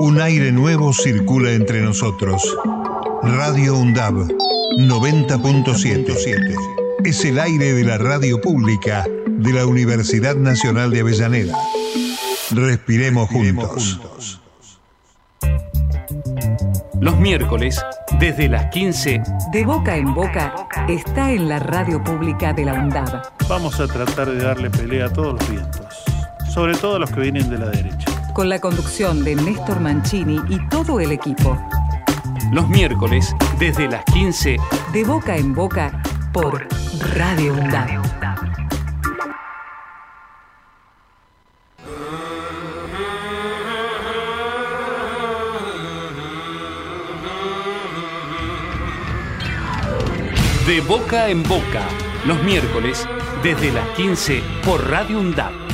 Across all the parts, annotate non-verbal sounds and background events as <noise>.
Un aire nuevo circula entre nosotros. Radio UNDAB 90.77. Es el aire de la radio pública de la Universidad Nacional de Avellaneda. Respiremos, juntos. Los miércoles, desde las 15, De boca en boca está en la radio pública de la UNDAB. Vamos a tratar de darle pelea a todos los vientos, sobre todo a los que vienen de la derecha. Con la conducción de Néstor Mancini y todo el equipo. los miércoles, desde las 15, De boca en boca por Radio UNDAB. De boca en boca, los miércoles, desde las 15, por Radio UNDAP.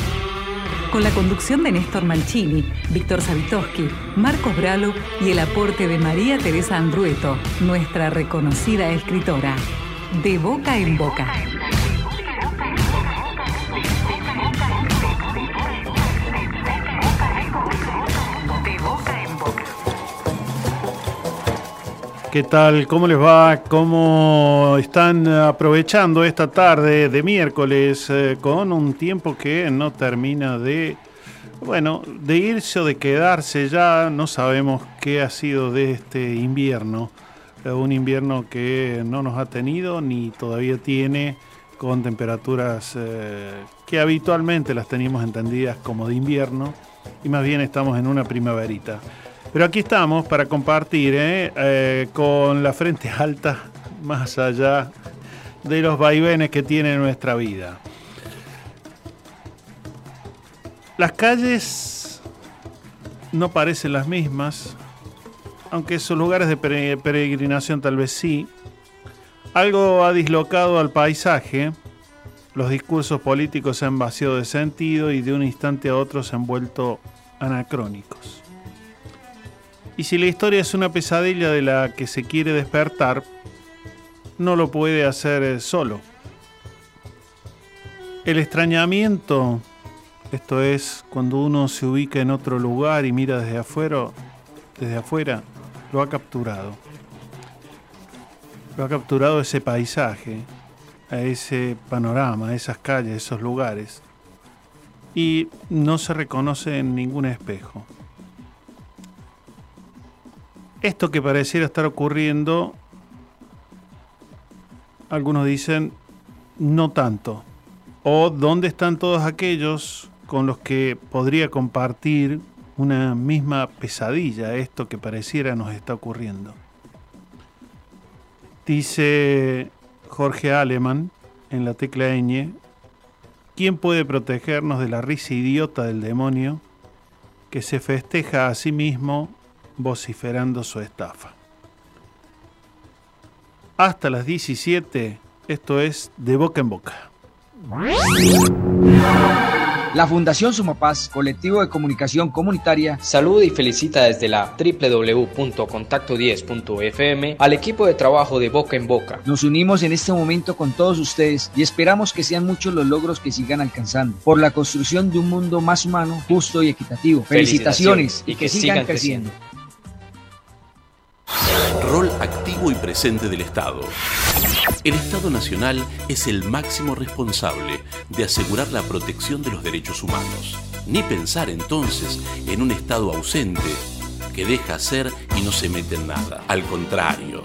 Con la conducción de Néstor Mancini, Víctor Savitoski, Marcos Bralo y el aporte de María Teresa Andrueto, nuestra reconocida escritora. De boca en boca. ¿Qué tal? ¿Cómo les va? ¿Cómo están aprovechando esta tarde de miércoles eh, con un tiempo que no termina de, bueno, de irse o de quedarse ya? No sabemos qué ha sido de este invierno. Eh, un invierno que no nos ha tenido ni todavía tiene con temperaturas eh, que habitualmente las teníamos entendidas como de invierno y más bien estamos en una primaverita. Pero aquí estamos para compartir ¿eh? Eh, con la frente alta, más allá de los vaivenes que tiene nuestra vida. Las calles no parecen las mismas, aunque sus lugares de pere- peregrinación tal vez sí. Algo ha dislocado al paisaje, los discursos políticos se han vaciado de sentido y de un instante a otro se han vuelto anacrónicos. Y si la historia es una pesadilla de la que se quiere despertar, no lo puede hacer eh, solo. El extrañamiento, esto es cuando uno se ubica en otro lugar y mira desde afuera, desde afuera, lo ha capturado. Lo ha capturado ese paisaje, a ese panorama, esas calles, esos lugares. Y no se reconoce en ningún espejo. Esto que pareciera estar ocurriendo, algunos dicen, no tanto. O dónde están todos aquellos con los que podría compartir una misma pesadilla, esto que pareciera nos está ocurriendo. Dice Jorge Aleman en la tecla ñ, ¿quién puede protegernos de la risa idiota del demonio que se festeja a sí mismo vociferando su estafa? Hasta las 17, esto es de boca en boca. La Fundación Sumapaz, colectivo de comunicación comunitaria, Saluda y felicita desde la www.contacto10.fm al equipo de trabajo de Boca en Boca. nos unimos en este momento con todos ustedes y esperamos que sean muchos los logros que sigan alcanzando por la construcción de un mundo más humano, justo y equitativo. Felicitaciones, y que, sigan, creciendo. Rol activo y presente del Estado. El Estado Nacional es el máximo responsable de asegurar la protección de los derechos humanos. Ni pensar entonces en un Estado ausente que deja hacer y no se mete en nada. Al contrario,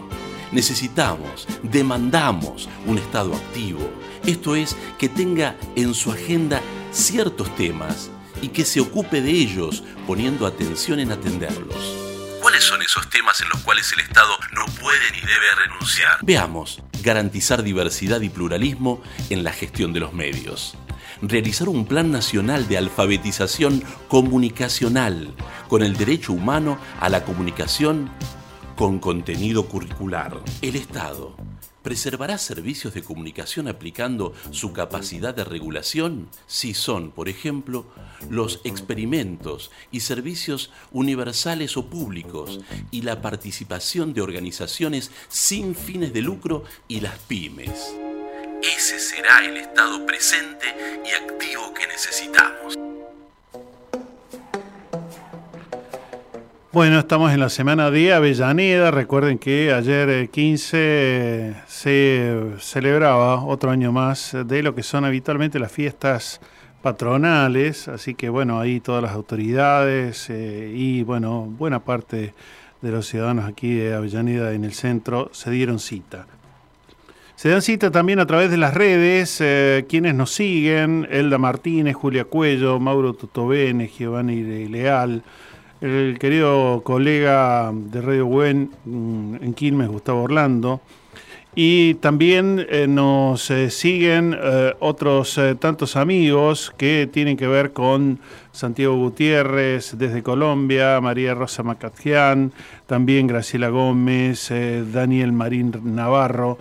necesitamos, demandamos un Estado activo. Esto es, que tenga en su agenda ciertos temas y que se ocupe de ellos poniendo atención en atenderlos. ¿Cuáles son esos temas en los cuales el Estado no puede ni debe renunciar? Veamos, garantizar diversidad y pluralismo en la gestión de los medios. Realizar un plan nacional de alfabetización comunicacional con el derecho humano a la comunicación con contenido curricular. El Estado ¿Preservará servicios de comunicación aplicando su capacidad de regulación? Si son, por ejemplo, los experimentos y servicios universales o públicos y la participación de organizaciones sin fines de lucro y las pymes. Ese será el Estado presente y activo que necesitamos. Bueno, estamos en la semana de Avellaneda. Recuerden que ayer 15 eh, se celebraba otro año más de lo que son habitualmente las fiestas patronales. Así que bueno, ahí todas las autoridades eh, y bueno, buena parte de los ciudadanos aquí de Avellaneda en el centro se dieron cita. Se dan cita también a través de las redes, eh, quienes nos siguen, Elda Martínez, Julia Cuello, Mauro Tutovene, Giovanni Leal, el querido colega de Radio Buen mm, en Quilmes, Gustavo Orlando. Y también eh, nos eh, siguen eh, otros tantos amigos que tienen que ver con Santiago Gutiérrez desde Colombia, María Rosa Macatián, también Graciela Gómez, Daniel Marín Navarro.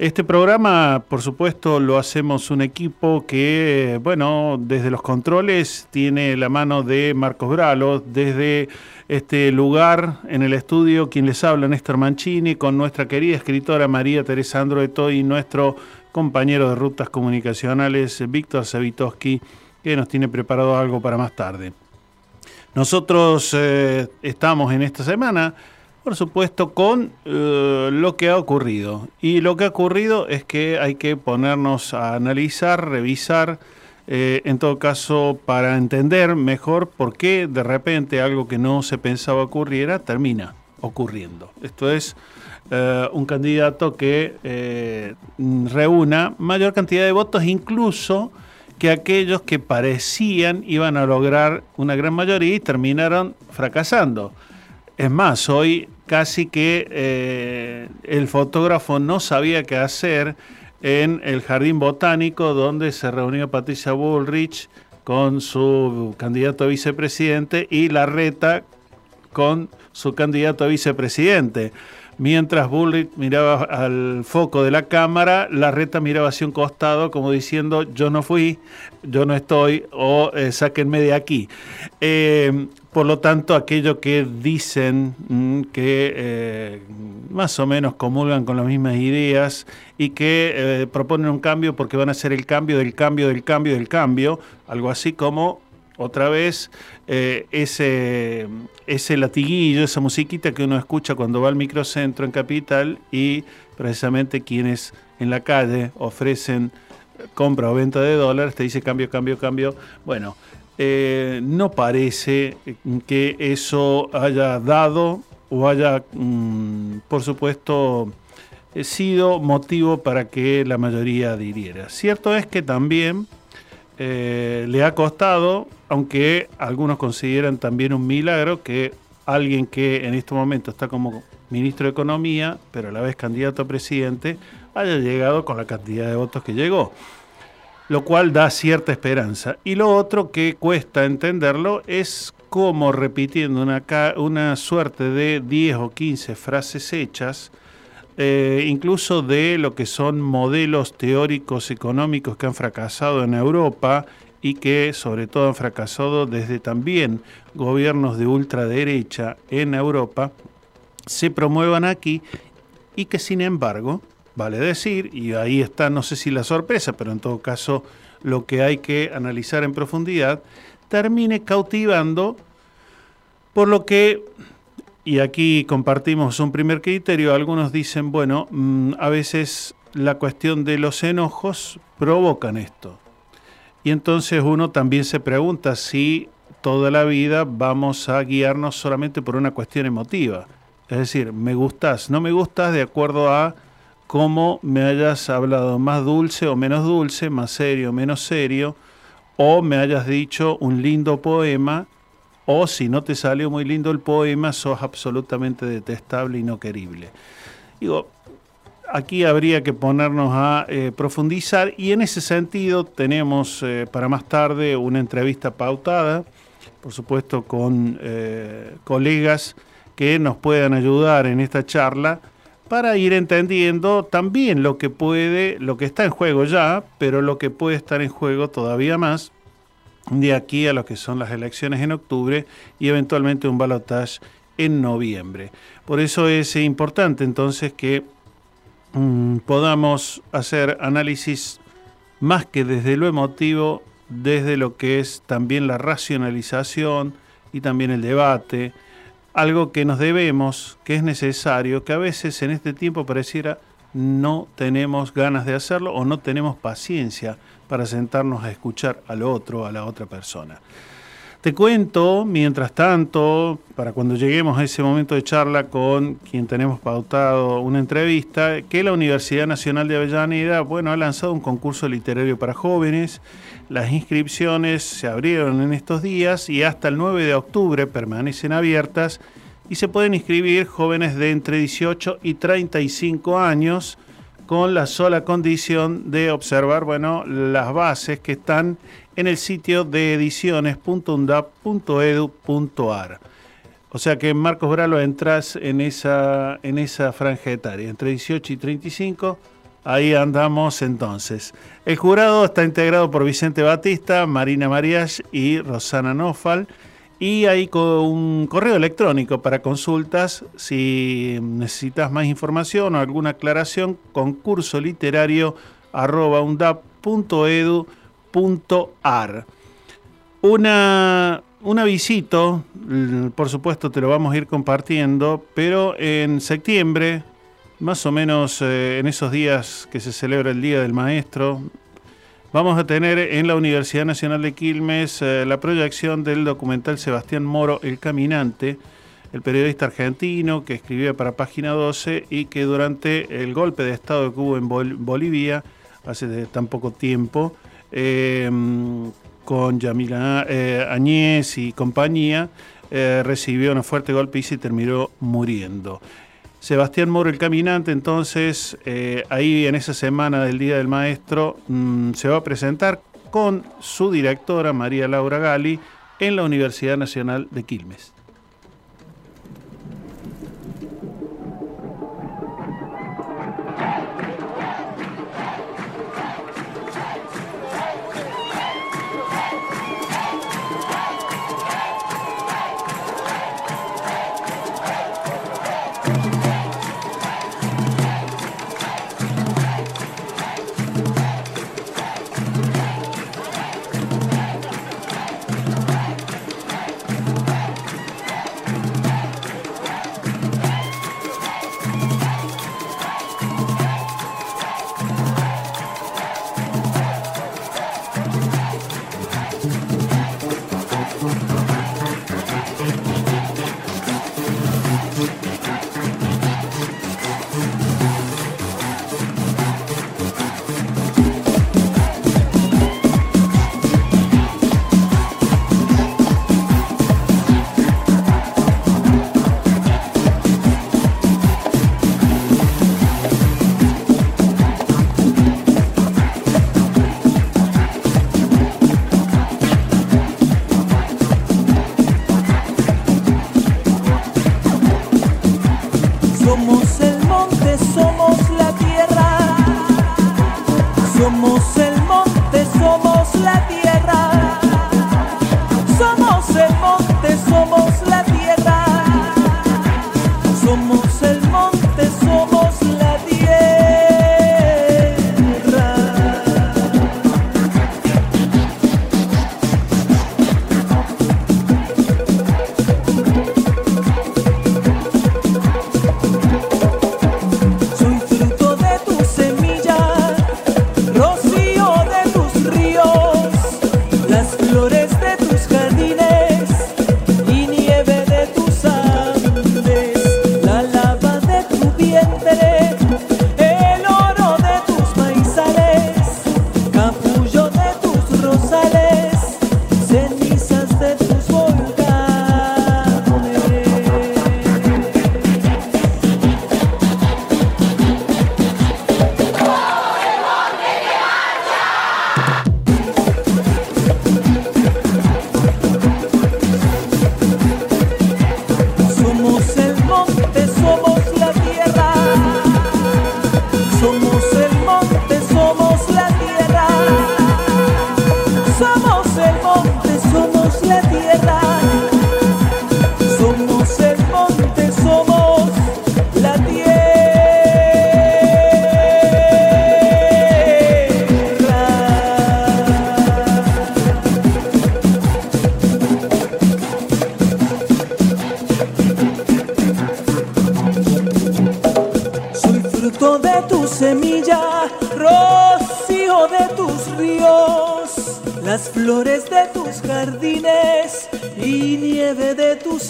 Este programa, por supuesto, lo hacemos un equipo que, bueno, desde los controles tiene la mano de Marcos Bralo, desde este lugar en el estudio, quien les habla, Néstor Mancini, con nuestra querida escritora María Teresa Androeto y nuestro compañero de rutas comunicacionales, Víctor Savitoski, que nos tiene preparado algo para más tarde. Nosotros eh, estamos en esta semana por supuesto, con eh, lo que ha ocurrido. Y lo que ha ocurrido es que hay que ponernos a analizar, revisar, eh, en todo caso, para entender mejor por qué de repente algo que no se pensaba ocurriera termina ocurriendo. Esto es eh, un candidato que reúna mayor cantidad de votos, incluso que aquellos que parecían iban a lograr una gran mayoría y terminaron fracasando. Es más, hoy casi que eh, el fotógrafo no sabía qué hacer en el Jardín Botánico, donde se reunió Patricia Bullrich con su candidato a vicepresidente y Larreta con su candidato a vicepresidente. Mientras Bullrich miraba al foco de la cámara, Larreta miraba hacia un costado como diciendo yo no fui, yo no estoy o eh, sáquenme de aquí. Eh, por lo tanto, aquello que dicen mm, que eh, más o menos comulgan con las mismas ideas y que eh, proponen un cambio porque van a ser el cambio del cambio del cambio del cambio, algo así como otra vez eh, ese, ese latiguillo, esa musiquita que uno escucha cuando va al microcentro en Capital y precisamente quienes en la calle ofrecen compra o venta de dólares, te dice cambio, cambio, cambio. Bueno, eh, no parece que eso haya dado o haya, mm, por supuesto, eh, sido motivo para que la mayoría diriera. Cierto es que también eh, le ha costado, aunque algunos consideran también un milagro, que alguien que en este momento está como ministro de Economía, pero a la vez candidato a presidente, haya llegado con la cantidad de votos que llegó lo cual da cierta esperanza. Y lo otro que cuesta entenderlo es cómo repitiendo una, una suerte de 10 o 15 frases hechas, eh, incluso de lo que son modelos teóricos económicos que han fracasado en Europa y que sobre todo han fracasado desde también gobiernos de ultraderecha en Europa, se promuevan aquí y que sin embargo vale decir, y ahí está, no sé si la sorpresa, pero en todo caso lo que hay que analizar en profundidad, termine cautivando, por lo que, y aquí compartimos un primer criterio, algunos dicen, bueno, mm, a veces la cuestión de los enojos provocan esto. Y entonces uno también se pregunta si toda la vida vamos a guiarnos solamente por una cuestión emotiva. Es decir, me gustas, no me gustas de acuerdo a cómo me hayas hablado más dulce o menos dulce, más serio o menos serio, o me hayas dicho un lindo poema, o si no te salió muy lindo el poema, sos absolutamente detestable y no querible. Digo, aquí habría que ponernos a eh, profundizar y en ese sentido tenemos eh, para más tarde una entrevista pautada, por supuesto con eh, colegas que nos puedan ayudar en esta charla para ir entendiendo también lo que puede, lo que está en juego ya, pero lo que puede estar en juego todavía más de aquí a lo que son las elecciones en octubre y eventualmente un balotaje en noviembre. Por eso es importante entonces que mm, podamos hacer análisis más que desde lo emotivo, desde lo que es también la racionalización y también el debate, algo que nos debemos, que es necesario, que a veces en este tiempo pareciera no tenemos ganas de hacerlo o no tenemos paciencia para sentarnos a escuchar al otro, a la otra persona. Te cuento, mientras tanto, para cuando lleguemos a ese momento de charla con quien tenemos pautado una entrevista, que la Universidad Nacional de Avellaneda, bueno, ha lanzado un concurso literario para jóvenes. Las inscripciones se abrieron en estos días y hasta el 9 de octubre permanecen abiertas y se pueden inscribir jóvenes de entre 18 y 35 años con la sola condición de observar, bueno, las bases que están en el sitio de ediciones.undap.edu.ar. O sea que Marcos Bralo entras en esa, en esa franja etaria, entre 18 y 35. Ahí andamos entonces. El jurado está integrado por Vicente Batista, Marina Marías y Rosana Nofal. Y hay un correo electrónico para consultas si necesitas más información o alguna aclaración, concurso literario arroba .ar. Una, un avisito, por supuesto te lo vamos a ir compartiendo, pero en septiembre, más o menos eh, en esos días que se celebra el Día del Maestro, vamos a tener en la Universidad Nacional de Quilmes eh, la proyección del documental Sebastián Moro, El Caminante, el periodista argentino que escribía para Página 12 y que durante el golpe de Estado que hubo en Bolivia, hace tan poco tiempo, Em, con Yamila eh, Añez y compañía, eh, recibió un fuerte golpe y se terminó muriendo. Sebastián Moro, el caminante, entonces, eh, ahí en esa semana del Día del Maestro, mm, se va a presentar con su directora, María Laura Gali, en la Universidad Nacional de Quilmes.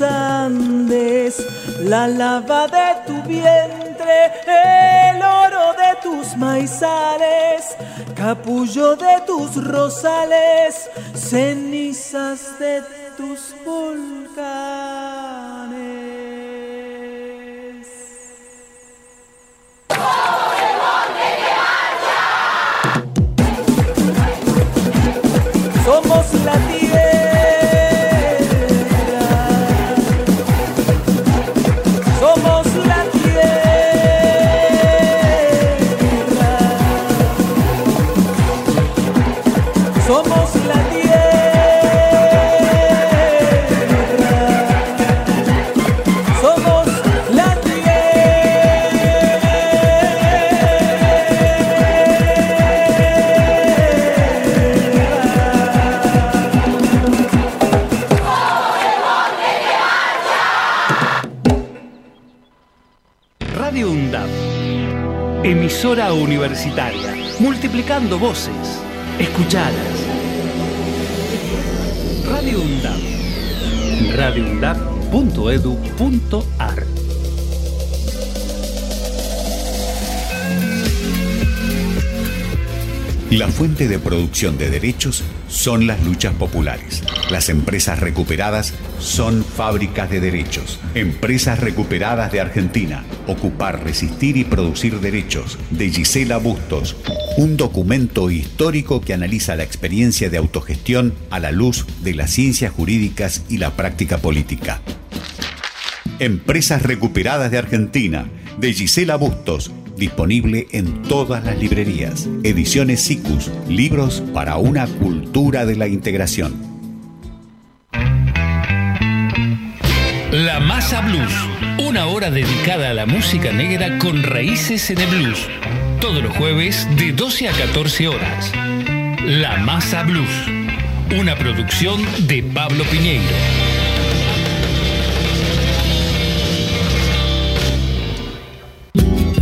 Andes, la lava de tu vientre, el oro de tus maizales, capullo de tus rosales, cenizas de Universitaria. Multiplicando voces. Escuchadas. Radio UNDAP. La fuente de producción de derechos son las luchas populares. Las empresas recuperadas son fábricas de derechos. Empresas recuperadas de Argentina. Ocupar, resistir y producir derechos. De Gisela Bustos. Un documento histórico que analiza la experiencia de autogestión a la luz de las ciencias jurídicas y la práctica política. Empresas recuperadas de Argentina. De Gisela Bustos. Disponible en todas las librerías. Ediciones SICUS. Libros para una cultura de la integración. La Masa Blues. Una hora dedicada a la música negra con raíces en el blues. Todos los jueves de 12 a 14 horas. La Masa Blues. Una producción de Pablo Piñeiro.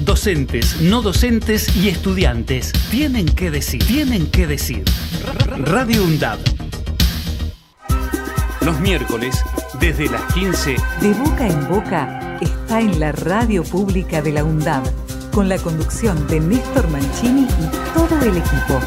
Docentes, no docentes y estudiantes tienen que decir, tienen que decir. Radio UNDAB. Los miércoles, desde las 15, De boca en boca está en la radio pública de la UNDAB, con la conducción de Néstor Mancini y todo el equipo.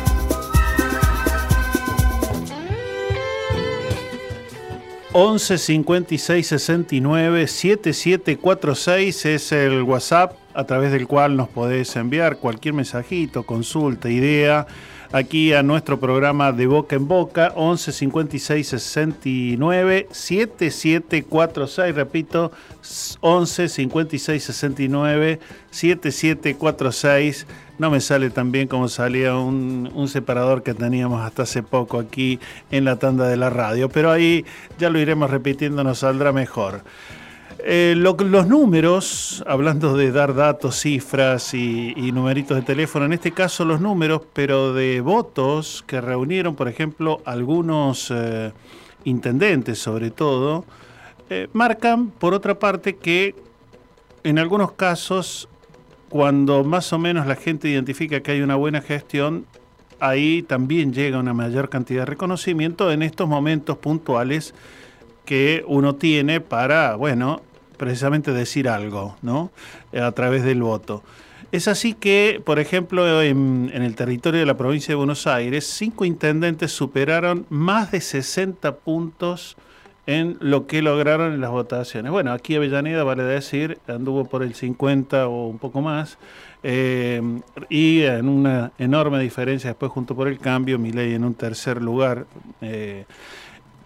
Once 56 69 7746 es el WhatsApp a través del cual nos podés enviar cualquier mensajito, consulta, idea aquí a nuestro programa de boca en boca 11 56 69 7746 repito 11 56 69 7746 no me sale tan bien como salía un, un, separador que teníamos hasta hace poco aquí en la tanda de la radio, pero ahí ya lo iremos repitiendo, nos saldrá mejor. Eh, lo, los números, hablando de dar datos, cifras y, y, numeritos de teléfono, en este caso los números, pero de votos que reunieron, por ejemplo, algunos eh, intendentes sobre todo, eh, marcan, por otra parte, que en algunos casos cuando más o menos la gente identifica que hay una buena gestión, ahí también llega una mayor cantidad de reconocimiento en estos momentos puntuales que uno tiene para, bueno, precisamente decir algo, ¿no? A través del voto. Es así que, por ejemplo, en, en, el territorio de la provincia de Buenos Aires, cinco intendentes superaron más de 60 puntos en lo que lograron en las votaciones. Bueno, aquí Avellaneda, vale decir, anduvo por el 50 o un poco más, eh, y en una enorme diferencia después junto por el cambio, ley en un tercer lugar. Eh,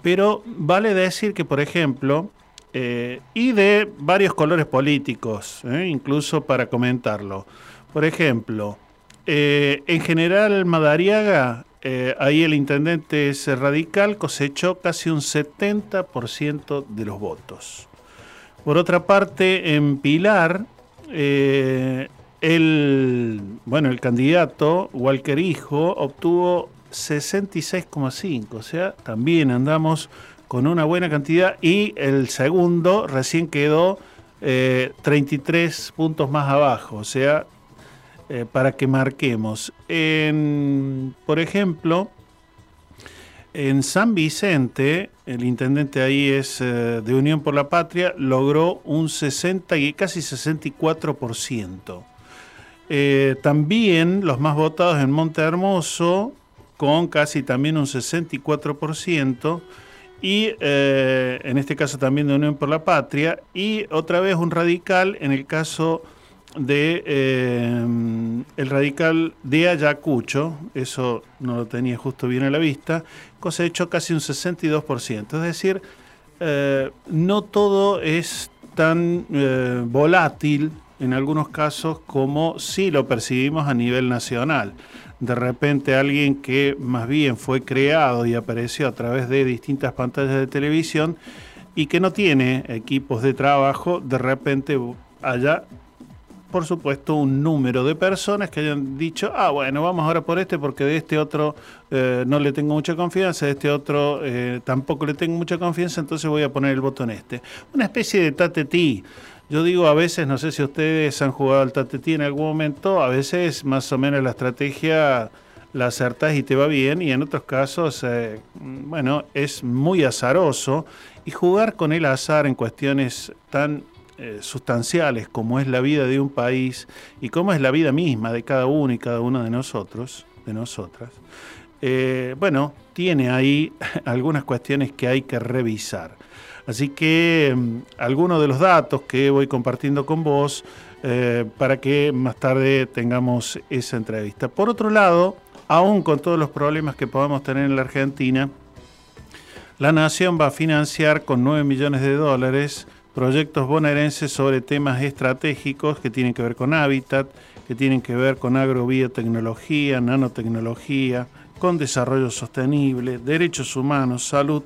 pero vale decir que, por ejemplo, eh, y de varios colores políticos, incluso para comentarlo. Por ejemplo, en general Madariaga eh, ahí el intendente es radical, cosechó casi un 70% de los votos. Por otra parte, en Pilar, eh, el, bueno, el candidato, Walker Hijo, obtuvo 66,5, o sea, también andamos con una buena cantidad y el segundo recién quedó 33 eh, puntos más abajo, o sea, eh, para que marquemos. por ejemplo, en San Vicente, el intendente ahí es eh, de Unión por la Patria, logró un 60 y casi 64%. Eh, también los más votados en Monte Hermoso, con casi también un 64%, y en este caso también de Unión por la Patria, y otra vez un radical en el caso de eh, el radical de Ayacucho, eso no lo tenía justo bien a la vista, cosechó casi un 62%. Es decir, eh, no todo es tan eh, volátil en algunos casos como si lo percibimos a nivel nacional. De repente alguien que más bien fue creado y apareció a través de distintas pantallas de televisión y que no tiene equipos de trabajo, de repente allá por supuesto, un número de personas que hayan dicho, ah, bueno, vamos ahora por este porque de este otro eh, no le tengo mucha confianza, de este otro eh, tampoco le tengo mucha confianza, entonces voy a poner el voto en este. Una especie de tatetí. Yo digo a veces, no sé si ustedes han jugado al tatetí en algún momento, a veces más o menos la estrategia la acertás y te va bien, y en otros casos, eh, bueno, es muy azaroso. Y jugar con el azar en cuestiones tan eh, sustanciales como es la vida de un país y como es la vida misma de cada uno y cada uno de nosotros, de nosotras, eh, bueno, tiene ahí <laughs> algunas cuestiones que hay que revisar. Así que mm, algunos de los datos que voy compartiendo con vos eh, para que más tarde tengamos esa entrevista. Por otro lado, aún con todos los problemas que podamos tener en la Argentina, la Nación va a financiar con 9 millones de dólares proyectos bonaerenses sobre temas estratégicos que tienen que ver con hábitat, que tienen que ver con agrobiotecnología, nanotecnología, con desarrollo sostenible, derechos humanos, salud.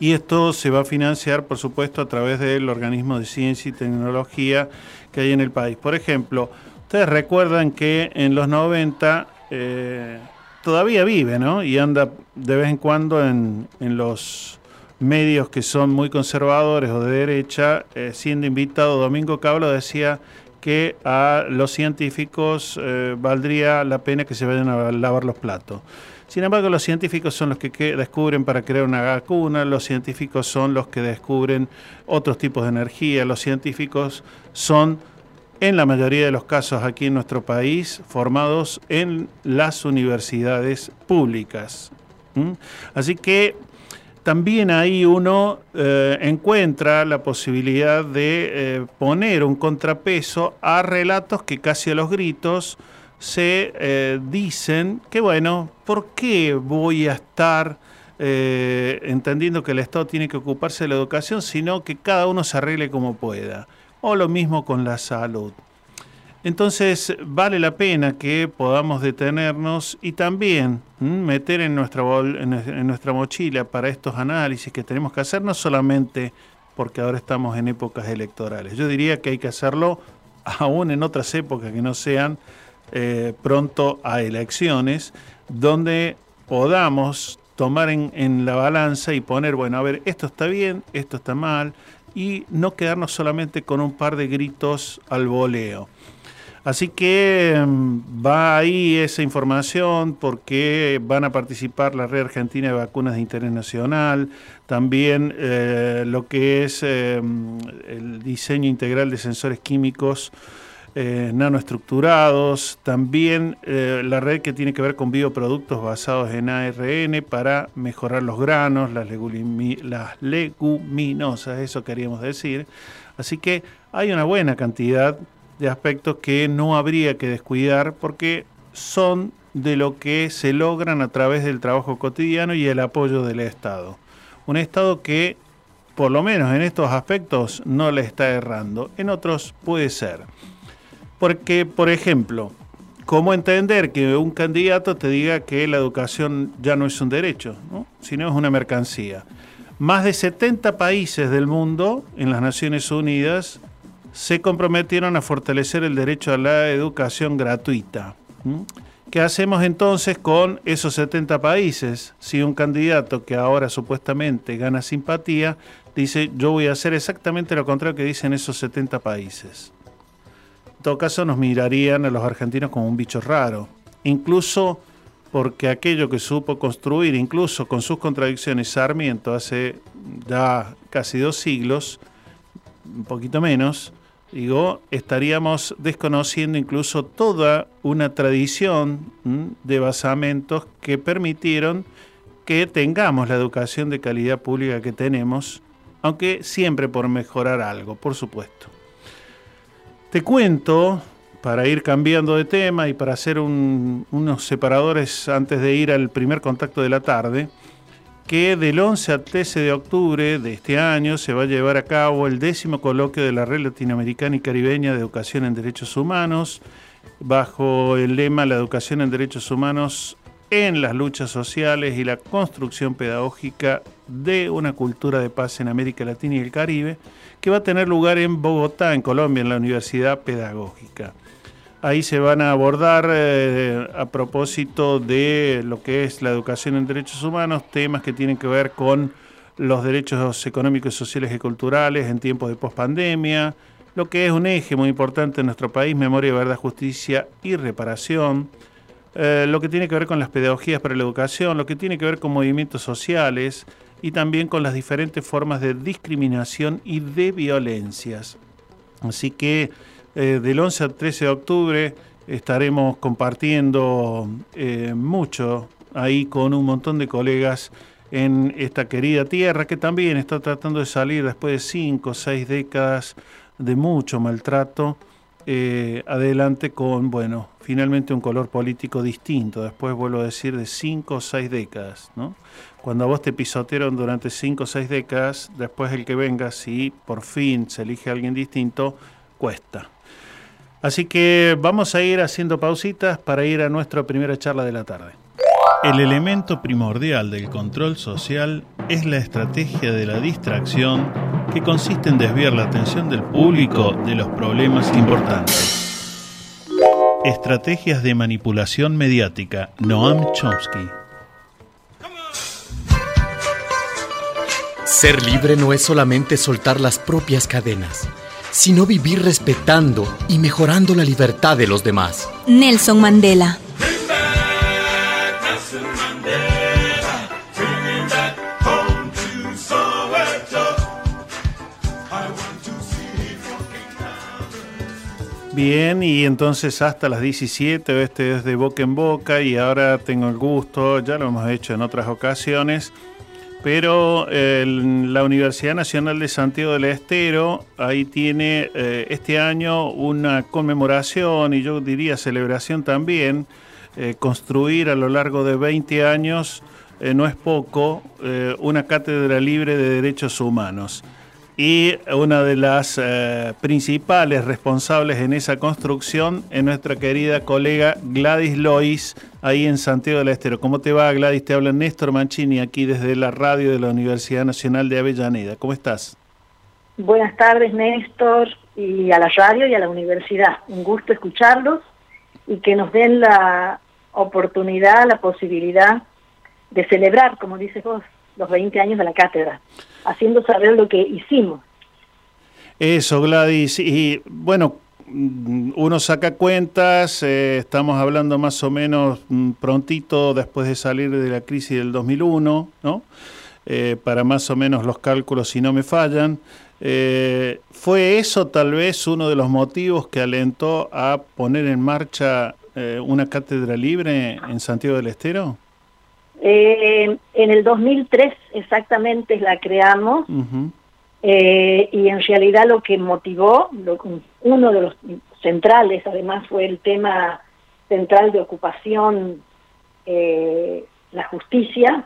Y esto se va a financiar, por supuesto, a través del organismo de ciencia y tecnología que hay en el país. Por ejemplo, ustedes recuerdan que en los 90 eh, todavía vive, ¿no? Y anda de vez en cuando en, en los medios que son muy conservadores o de derecha, eh, siendo invitado Domingo Cablo, decía que a los científicos eh, valdría la pena que se vayan a lavar los platos. Sin embargo, los científicos son los que, descubren para crear una vacuna, los científicos son los que descubren otros tipos de energía, los científicos son, en la mayoría de los casos aquí en nuestro país, formados en las universidades públicas. Así que también ahí uno eh, encuentra la posibilidad de eh, poner un contrapeso a relatos que casi a los gritos se eh, dicen que, bueno, ¿por qué voy a estar entendiendo que el Estado tiene que ocuparse de la educación, sino que cada uno se arregle como pueda? O lo mismo con la salud. Entonces vale la pena que podamos detenernos y también meter en nuestra, mochila para estos análisis que tenemos que hacer, no solamente porque ahora estamos en épocas electorales. Yo diría que hay que hacerlo aún en otras épocas que no sean eh, pronto a elecciones, donde podamos tomar en, en la balanza y poner, bueno, a ver, esto está bien, esto está mal, y no quedarnos solamente con un par de gritos al voleo. Así que mm, va ahí esa información porque van a participar la Red Argentina de Vacunas de Interés Nacional, también eh, lo que es eh, el diseño integral de sensores químicos eh, nanoestructurados, también eh, la red que tiene que ver con bioproductos basados en ARN para mejorar los granos, las, las leguminosas, eso queríamos decir. Así que hay una buena cantidad de aspectos que no habría que descuidar porque son de lo que se logran a través del trabajo cotidiano y el apoyo del Estado. Un Estado que, por lo menos en estos aspectos, no le está errando. En otros puede ser. Porque, por ejemplo, ¿cómo entender que un candidato te diga que la educación ya no es un derecho, sino es una mercancía? Más de 70 países del mundo, en las Naciones Unidas, se comprometieron a fortalecer el derecho a la educación gratuita. ¿Qué hacemos entonces con esos 70 países? Si un candidato que ahora supuestamente gana simpatía dice yo voy a hacer exactamente lo contrario que dicen esos 70 países todo caso nos mirarían a los argentinos como un bicho raro. Incluso porque aquello que supo construir, incluso con sus contradicciones, Sarmiento hace ya casi dos siglos, un poquito menos, digo, estaríamos desconociendo incluso toda una tradición de basamentos que permitieron que tengamos la educación de calidad pública que tenemos, aunque siempre por mejorar algo, por supuesto. Te cuento, para ir cambiando de tema y para hacer unos separadores antes de ir al primer contacto de la tarde, que del 11 al 13 de octubre de este año se va a llevar a cabo el décimo coloquio de la Red Latinoamericana y Caribeña de Educación en Derechos Humanos, bajo el lema La educación en derechos humanos en las luchas sociales y la construcción pedagógica de una cultura de paz en América Latina y el Caribe que va a tener lugar en Bogotá, en Colombia, en la Universidad Pedagógica. Ahí se van a abordar eh, a propósito de lo que es la educación en derechos humanos, temas que tienen que ver con los derechos económicos, sociales y culturales en tiempos de pospandemia, lo que es un eje muy importante en nuestro país, memoria, verdad, justicia y reparación, eh, lo que tiene que ver con las pedagogías para la educación, lo que tiene que ver con movimientos sociales, y también con las diferentes formas de discriminación y de violencias. Así que eh, del 11 al 13 de octubre estaremos compartiendo eh, mucho ahí con un montón de colegas en esta querida tierra que también está tratando de salir después de cinco o seis décadas de mucho maltrato eh, adelante con, bueno, finalmente un color político distinto, después vuelvo a decir de cinco o seis décadas, ¿no? Cuando a vos te pisotearon durante cinco o seis décadas, después el que venga, si por fin se elige alguien distinto, cuesta. Así que vamos a ir haciendo pausitas para ir a nuestra primera charla de la tarde. El elemento primordial del control social es la estrategia de la distracción que consiste en desviar la atención del público de los problemas importantes. Estrategias de manipulación mediática, Noam Chomsky. Ser libre no es solamente soltar las propias cadenas, sino vivir respetando y mejorando la libertad de los demás. Nelson Mandela. Bien, y entonces hasta las 17, este es de boca en boca y ahora tengo el gusto, ya lo hemos hecho en otras ocasiones, pero la Universidad Nacional de Santiago del Estero ahí tiene eh, este año una conmemoración y yo diría celebración también, eh, construir a lo largo de 20 años, eh, no es poco, una cátedra libre de derechos humanos y una de las eh, principales responsables en esa construcción es nuestra querida colega Gladys Lois, ahí en Santiago del Estero. ¿Cómo te va, Gladys? Te habla Néstor Mancini aquí desde la radio de la Universidad Nacional de Avellaneda. ¿Cómo estás? Buenas tardes, Néstor, y a la radio y a la universidad. Un gusto escucharlos y que nos den la oportunidad, la posibilidad de celebrar, como dices vos, los 20 años de la cátedra haciendo saber lo que hicimos. Eso, Gladys. Y bueno, uno saca cuentas, eh, estamos hablando más o menos mm, prontito después de salir de la crisis del 2001, ¿no? Eh, para más o menos los cálculos, si no me fallan. Eh, ¿Fue eso tal vez uno de los motivos que alentó a poner en marcha una cátedra libre en Santiago del Estero? Eh, en el 2003 exactamente la creamos y en realidad lo que motivó, uno de los centrales además fue el tema central de ocupación, la justicia,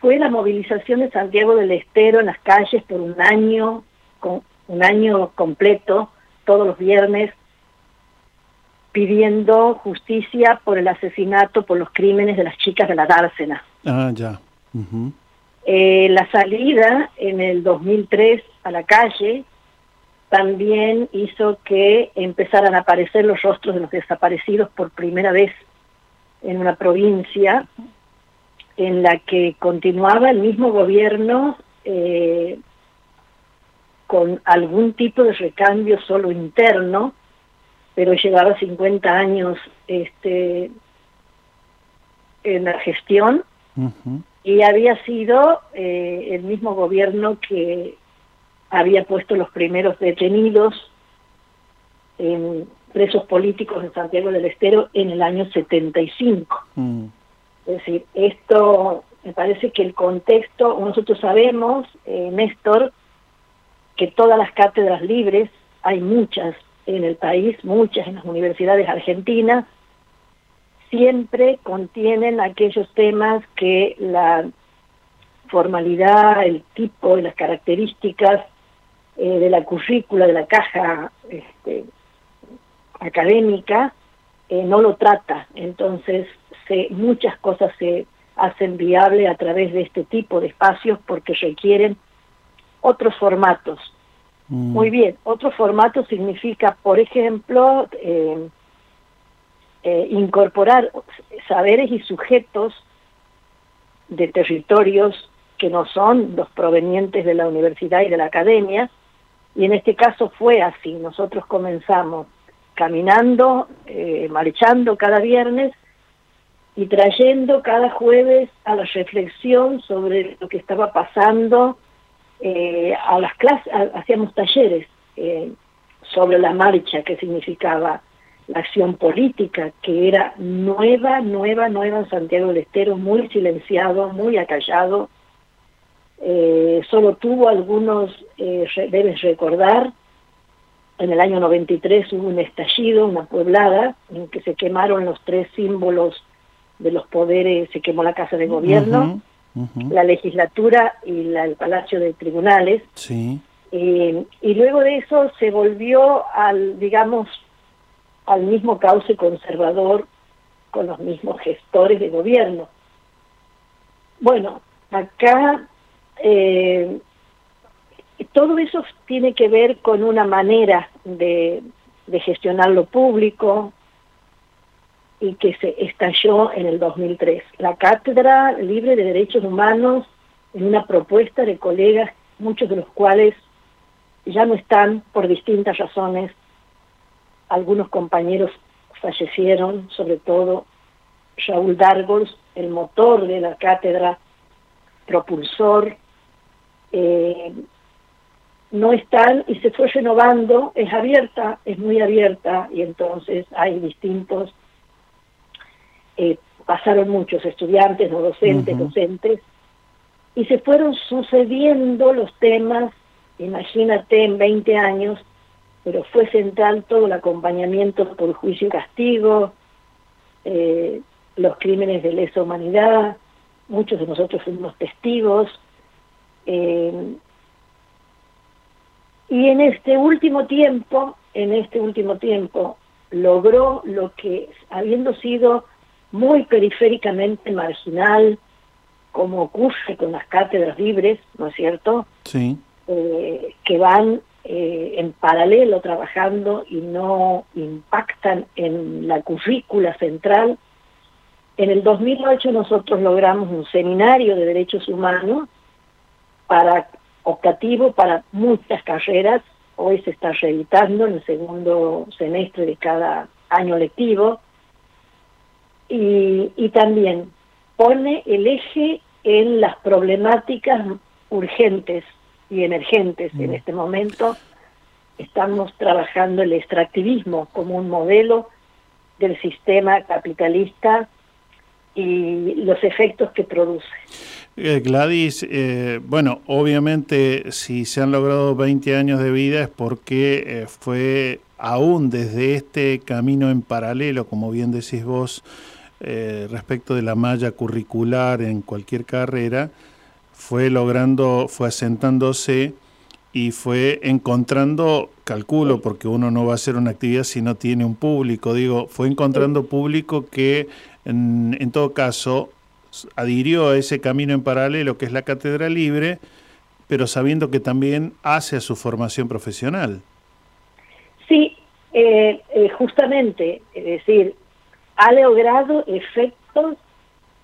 fue la movilización de Santiago del Estero en las calles por un año, con, un año completo, todos los viernes, pidiendo justicia por el asesinato, por los crímenes de las chicas de la dársena. Ah, ya. Eh, la salida en el 2003 a la calle también hizo que empezaran a aparecer los rostros de los desaparecidos por primera vez en una provincia en la que continuaba el mismo gobierno eh, con algún tipo de recambio solo interno, pero llevaba 50 años este, en la gestión y había sido eh, el mismo gobierno que había puesto los primeros detenidos en presos políticos en Santiago del Estero en el año 75. Es decir, esto me parece que el contexto, nosotros sabemos, eh, Néstor, que todas las cátedras libres, hay muchas en el país, muchas en las universidades argentinas, siempre contienen aquellos temas que la formalidad, el tipo y las características eh, de la currícula, de la caja este, académica, eh, no lo trata. Entonces, muchas cosas se hacen viable a través de este tipo de espacios porque requieren otros formatos. Mm. Muy bien, otro formato significa, por ejemplo, eh, eh, incorporar saberes y sujetos de territorios que no son los provenientes de la universidad y de la academia, y en este caso fue así. Nosotros comenzamos caminando, eh, marchando cada viernes y trayendo cada jueves a la reflexión sobre lo que estaba pasando eh, a las clases, hacíamos talleres eh, sobre la marcha, que significaba la acción política, que era nueva, nueva, nueva en Santiago del Estero, muy silenciado, muy acallado. Eh, solo tuvo algunos, debes recordar, en el año 93 hubo un estallido, una pueblada, en que se quemaron los tres símbolos de los poderes, se quemó la Casa de Gobierno, la legislatura y el Palacio de Tribunales. Sí. Eh, y luego de eso se volvió al, digamos, al mismo cauce conservador con los mismos gestores de gobierno. Bueno, acá eh, todo eso tiene que ver con una manera de, de gestionar lo público, y que se estalló en el 2003. La Cátedra Libre de Derechos Humanos, en una propuesta de colegas, muchos de los cuales ya no están por distintas razones. Algunos compañeros fallecieron, sobre todo Raúl Dargos, el motor de la cátedra, propulsor, eh, no están y se fue renovando, es abierta, es muy abierta y entonces hay distintos eh, pasaron muchos estudiantes, no docentes, docentes, y se fueron sucediendo los temas, imagínate en 20 años, pero fue central todo el acompañamiento por juicio y castigo, eh, los crímenes de lesa humanidad, muchos de nosotros fuimos testigos, eh, y en este último tiempo, en este último tiempo, logró lo que, habiendo sido muy periféricamente marginal, como ocurre con las cátedras libres, ¿no es cierto? Sí. Eh, que van eh, en paralelo trabajando y no impactan en la currícula central. En el 2008 nosotros logramos un seminario de derechos humanos para optativo para muchas carreras. Hoy se está reeditando en el segundo semestre de cada año lectivo y, también pone el eje en las problemáticas urgentes y emergentes. En mm. este momento estamos trabajando el extractivismo como un modelo del sistema capitalista y los efectos que produce. Eh, Gladys, eh, bueno, obviamente si se han logrado 20 años de vida es porque eh, fue aún desde este camino en paralelo, como bien decís vos, respecto de la malla curricular en cualquier carrera, fue logrando, fue asentándose y fue encontrando, calculo, porque uno no va a hacer una actividad si no tiene un público, digo, fue encontrando público que en, en todo caso adhirió a ese camino en paralelo que es la cátedra libre, pero sabiendo que también hace a su formación profesional. Sí, eh, eh, justamente, es decir, ha logrado efectos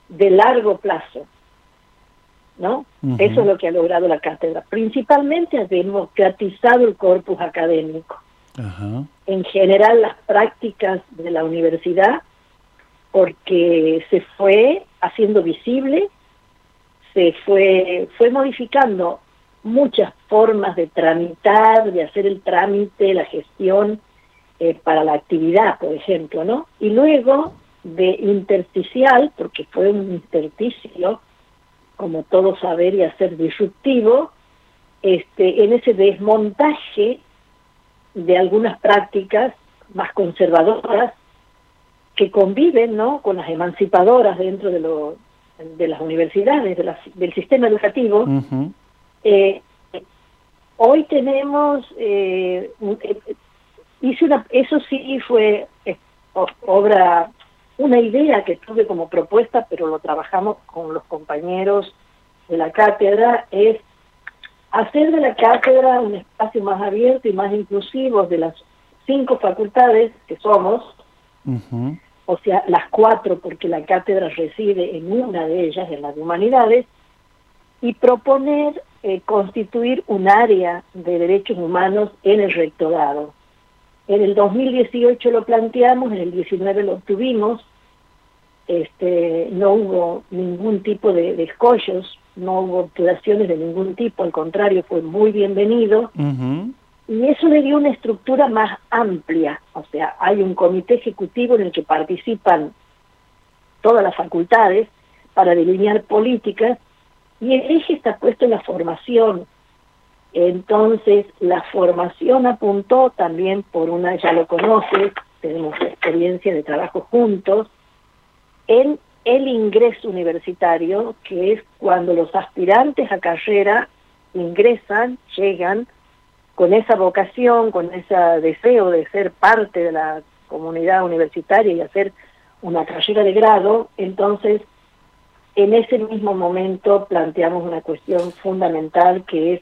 de largo plazo, ¿no? Eso es lo que ha logrado la cátedra. Principalmente ha democratizado el corpus académico. En general, las prácticas de la universidad porque se fue haciendo visible, se fue, fue modificando muchas formas de tramitar, de hacer el trámite, la gestión eh, para la actividad, por ejemplo, ¿no? Y luego de intersticial, porque fue un intersticio, como todo saber y hacer disruptivo, este, en ese desmontaje de algunas prácticas más conservadoras que conviven ¿no? con las emancipadoras dentro de, lo, de las universidades, del sistema educativo. Eh, hoy tenemos, eh, eh, hice una, eso sí fue obra, una idea que tuve como propuesta, pero lo trabajamos con los compañeros de la cátedra, es hacer de la cátedra un espacio más abierto y más inclusivo de las cinco facultades que somos, o sea, las cuatro, porque la cátedra reside en una de ellas, en las humanidades, y proponer eh, constituir un área de derechos humanos en el rectorado. En el 2018 lo planteamos, en el 19 lo obtuvimos, este, no hubo ningún tipo de, de escollos, no hubo obturaciones de ningún tipo, al contrario, fue muy bienvenido y eso le dio una estructura más amplia, o sea, hay un comité ejecutivo en el que participan todas las facultades para delinear políticas y el eje está puesto en la formación. Entonces, la formación apuntó también por una, ya lo conoces, tenemos experiencia de trabajo juntos, en el ingreso universitario, que es cuando los aspirantes a carrera ingresan, llegan, con esa vocación, con ese deseo de ser parte de la comunidad universitaria y hacer una carrera de grado, entonces en ese mismo momento planteamos una cuestión fundamental que es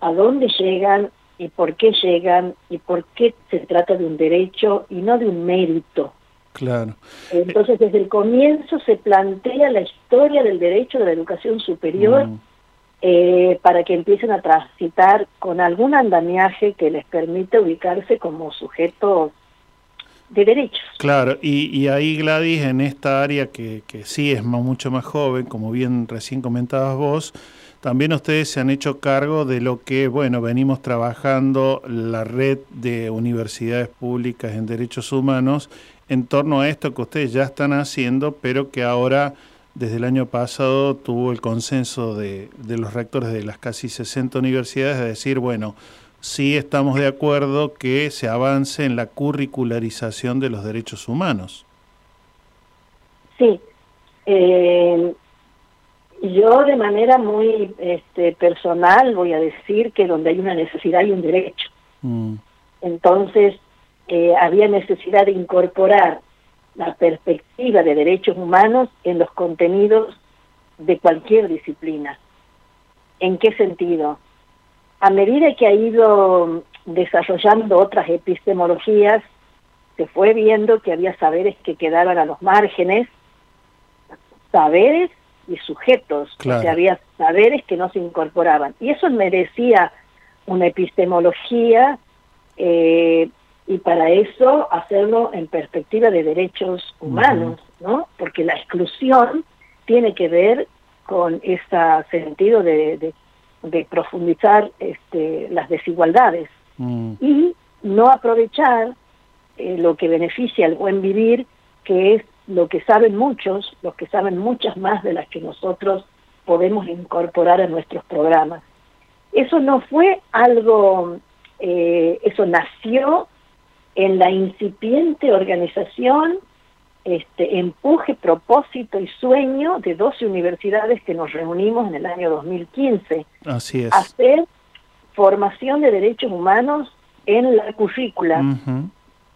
a dónde llegan y por qué llegan y por qué se trata de un derecho y no de un mérito. Claro. Entonces desde el comienzo se plantea la historia del derecho de la educación superior mm. Eh, para que empiecen a transitar con algún andamiaje que les permita ubicarse como sujetos de derechos. Claro, y, ahí Gladys, en esta área que, que sí es mucho más joven, como bien recién comentabas vos, también ustedes se han hecho cargo de lo que, bueno, venimos trabajando la red de universidades públicas en derechos humanos en torno a esto que ustedes ya están haciendo, pero que ahora desde el año pasado tuvo el consenso de, los rectores de las casi 60 universidades de decir, bueno, sí estamos de acuerdo que se avance en la curricularización de los derechos humanos. Sí. Eh, yo de manera muy este, personal voy a decir que donde hay una necesidad hay un derecho. Mm. Entonces, eh, había necesidad de incorporar la perspectiva de derechos humanos en los contenidos de cualquier disciplina. ¿En qué sentido? A medida que ha ido desarrollando otras epistemologías, se fue viendo que había saberes que quedaban a los márgenes, saberes y sujetos, que había saberes que no se incorporaban. Y eso merecía una epistemología eh, y para eso hacerlo en perspectiva de derechos humanos, ¿no? Porque la exclusión tiene que ver con ese sentido de, de profundizar este, las desigualdades Mm. y no aprovechar eh, lo que beneficia al buen vivir, que es lo que saben muchos, los que saben muchas más de las que nosotros podemos incorporar a nuestros programas. Eso no fue algo, eh, eso nació en la incipiente organización, este, empuje, propósito y sueño de 12 universidades que nos reunimos en el año 2015. Así es. Hacer formación de derechos humanos en la currícula.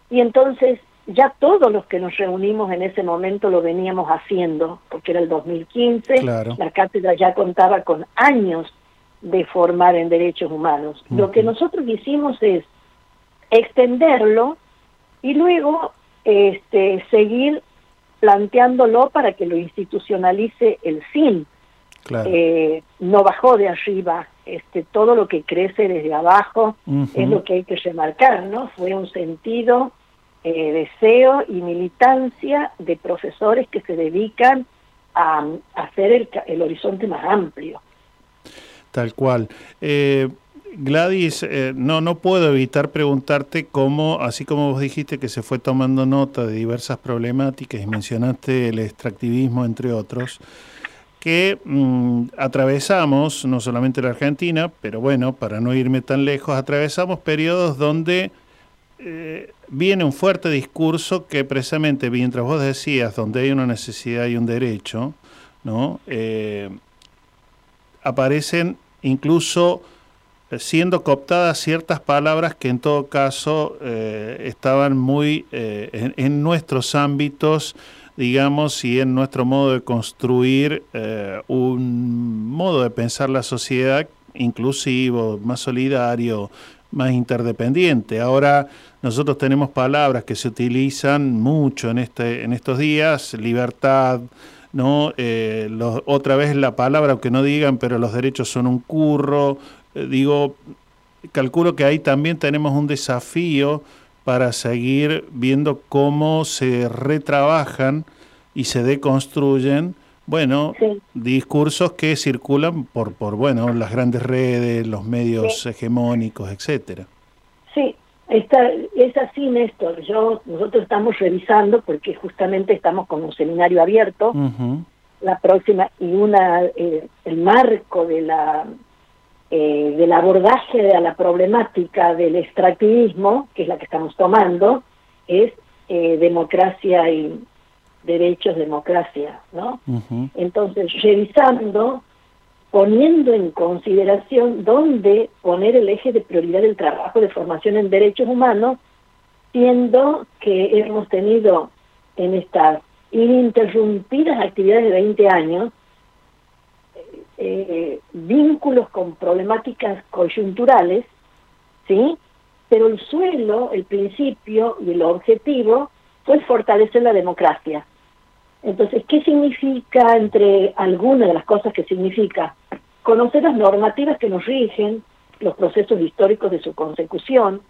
Y entonces ya todos los que nos reunimos en ese momento lo veníamos haciendo, porque era el 2015, Claro. la cátedra ya contaba con años de formar en derechos humanos. Lo que nosotros hicimos es extenderlo y luego este, seguir planteándolo para que lo institucionalice el fin. Claro. Eh, no bajó de arriba, este, todo lo que crece desde abajo es lo que hay que remarcar, ¿no? Fue un sentido, eh, deseo y militancia de profesores que se dedican a, hacer el, el horizonte más amplio. Tal cual. Eh, Gladys, eh, no, no puedo evitar preguntarte cómo, así como vos dijiste que se fue tomando nota de diversas problemáticas y mencionaste el extractivismo, entre otros, que mm, atravesamos, no solamente la Argentina, pero bueno, para no irme tan lejos, atravesamos periodos donde eh, viene un fuerte discurso que precisamente, mientras vos decías, donde hay una necesidad y un derecho, ¿no? Eh, aparecen incluso eh, siendo cooptadas ciertas palabras que en todo caso estaban muy en, nuestros ámbitos, digamos, y en nuestro modo de construir un modo de pensar la sociedad inclusivo, más solidario, más interdependiente. Ahora nosotros tenemos palabras que se utilizan mucho en este en estos días, libertad, ¿no? Eh, otra vez la palabra, aunque no digan, pero los derechos son un curro. Eh, digo, calculo que ahí también tenemos un desafío para seguir viendo cómo se retrabajan y se deconstruyen, bueno, discursos que circulan por, por bueno, las grandes redes, los medios hegemónicos, etcétera. Sí, está, es así, Néstor. Yo, nosotros estamos revisando porque justamente estamos con un seminario abierto la próxima y una eh, el marco de la eh, del abordaje a la problemática del extractivismo, que es la que estamos tomando, es eh, democracia y derechos, democracia, ¿no? Entonces, revisando, poniendo en consideración dónde poner el eje de prioridad del trabajo de formación en derechos humanos, siendo que hemos tenido en estas ininterrumpidas actividades de 20 años eh, vínculos con problemáticas coyunturales, ¿sí? Pero el suelo, el principio y el objetivo fue fortalecer la democracia. Entonces, ¿qué significa entre algunas de las cosas que significa? Conocer las normativas que nos rigen, los procesos históricos de su consecución,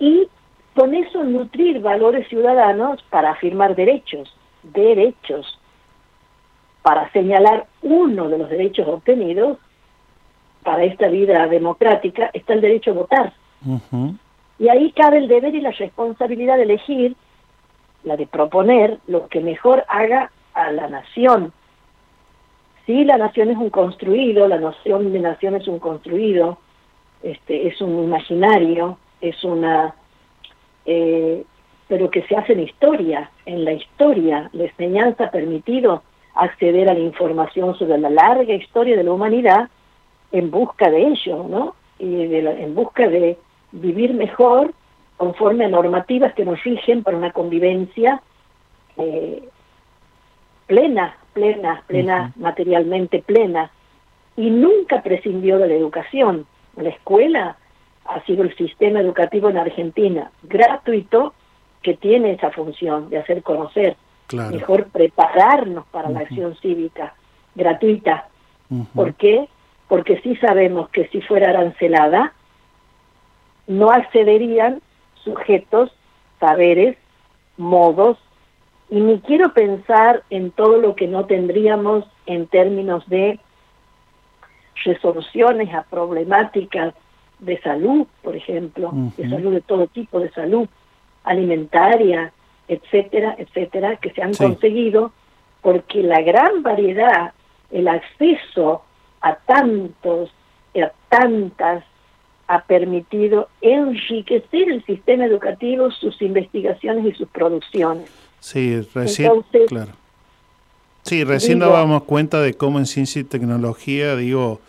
y con eso nutrir valores ciudadanos para afirmar derechos, derechos, para señalar uno de los derechos obtenidos para esta vida democrática, está el derecho a votar. Y ahí cabe el deber y la responsabilidad de elegir, la de proponer lo que mejor haga a la nación. Si la nación es un construido, la noción de nación es un construido, este, es un imaginario, es una... eh, pero que se hace en historia, en la historia, la enseñanza ha permitido acceder a la información sobre la larga historia de la humanidad en busca de ello, ¿no? Y en busca de vivir mejor conforme a normativas que nos rigen para una convivencia eh, plena, plena, plena, materialmente plena. Y nunca prescindió de la educación. La escuela ha sido el sistema educativo en Argentina gratuito que tiene esa función de hacer conocer, Claro. mejor prepararnos para la acción cívica gratuita. Ujú. ¿Por qué? Porque sí sabemos que si fuera arancelada, no accederían sujetos, saberes, modos, y ni quiero pensar en todo lo que no tendríamos en términos de resoluciones a problemáticas de salud, por ejemplo, de salud de todo tipo de salud, alimentaria, etcétera, etcétera, que se han conseguido porque la gran variedad, el acceso a tantos, a tantas, ha permitido enriquecer el sistema educativo, sus investigaciones y sus producciones. Sí, recién, claro. Sí, recién dábamos cuenta de cómo en ciencia y tecnología, digo,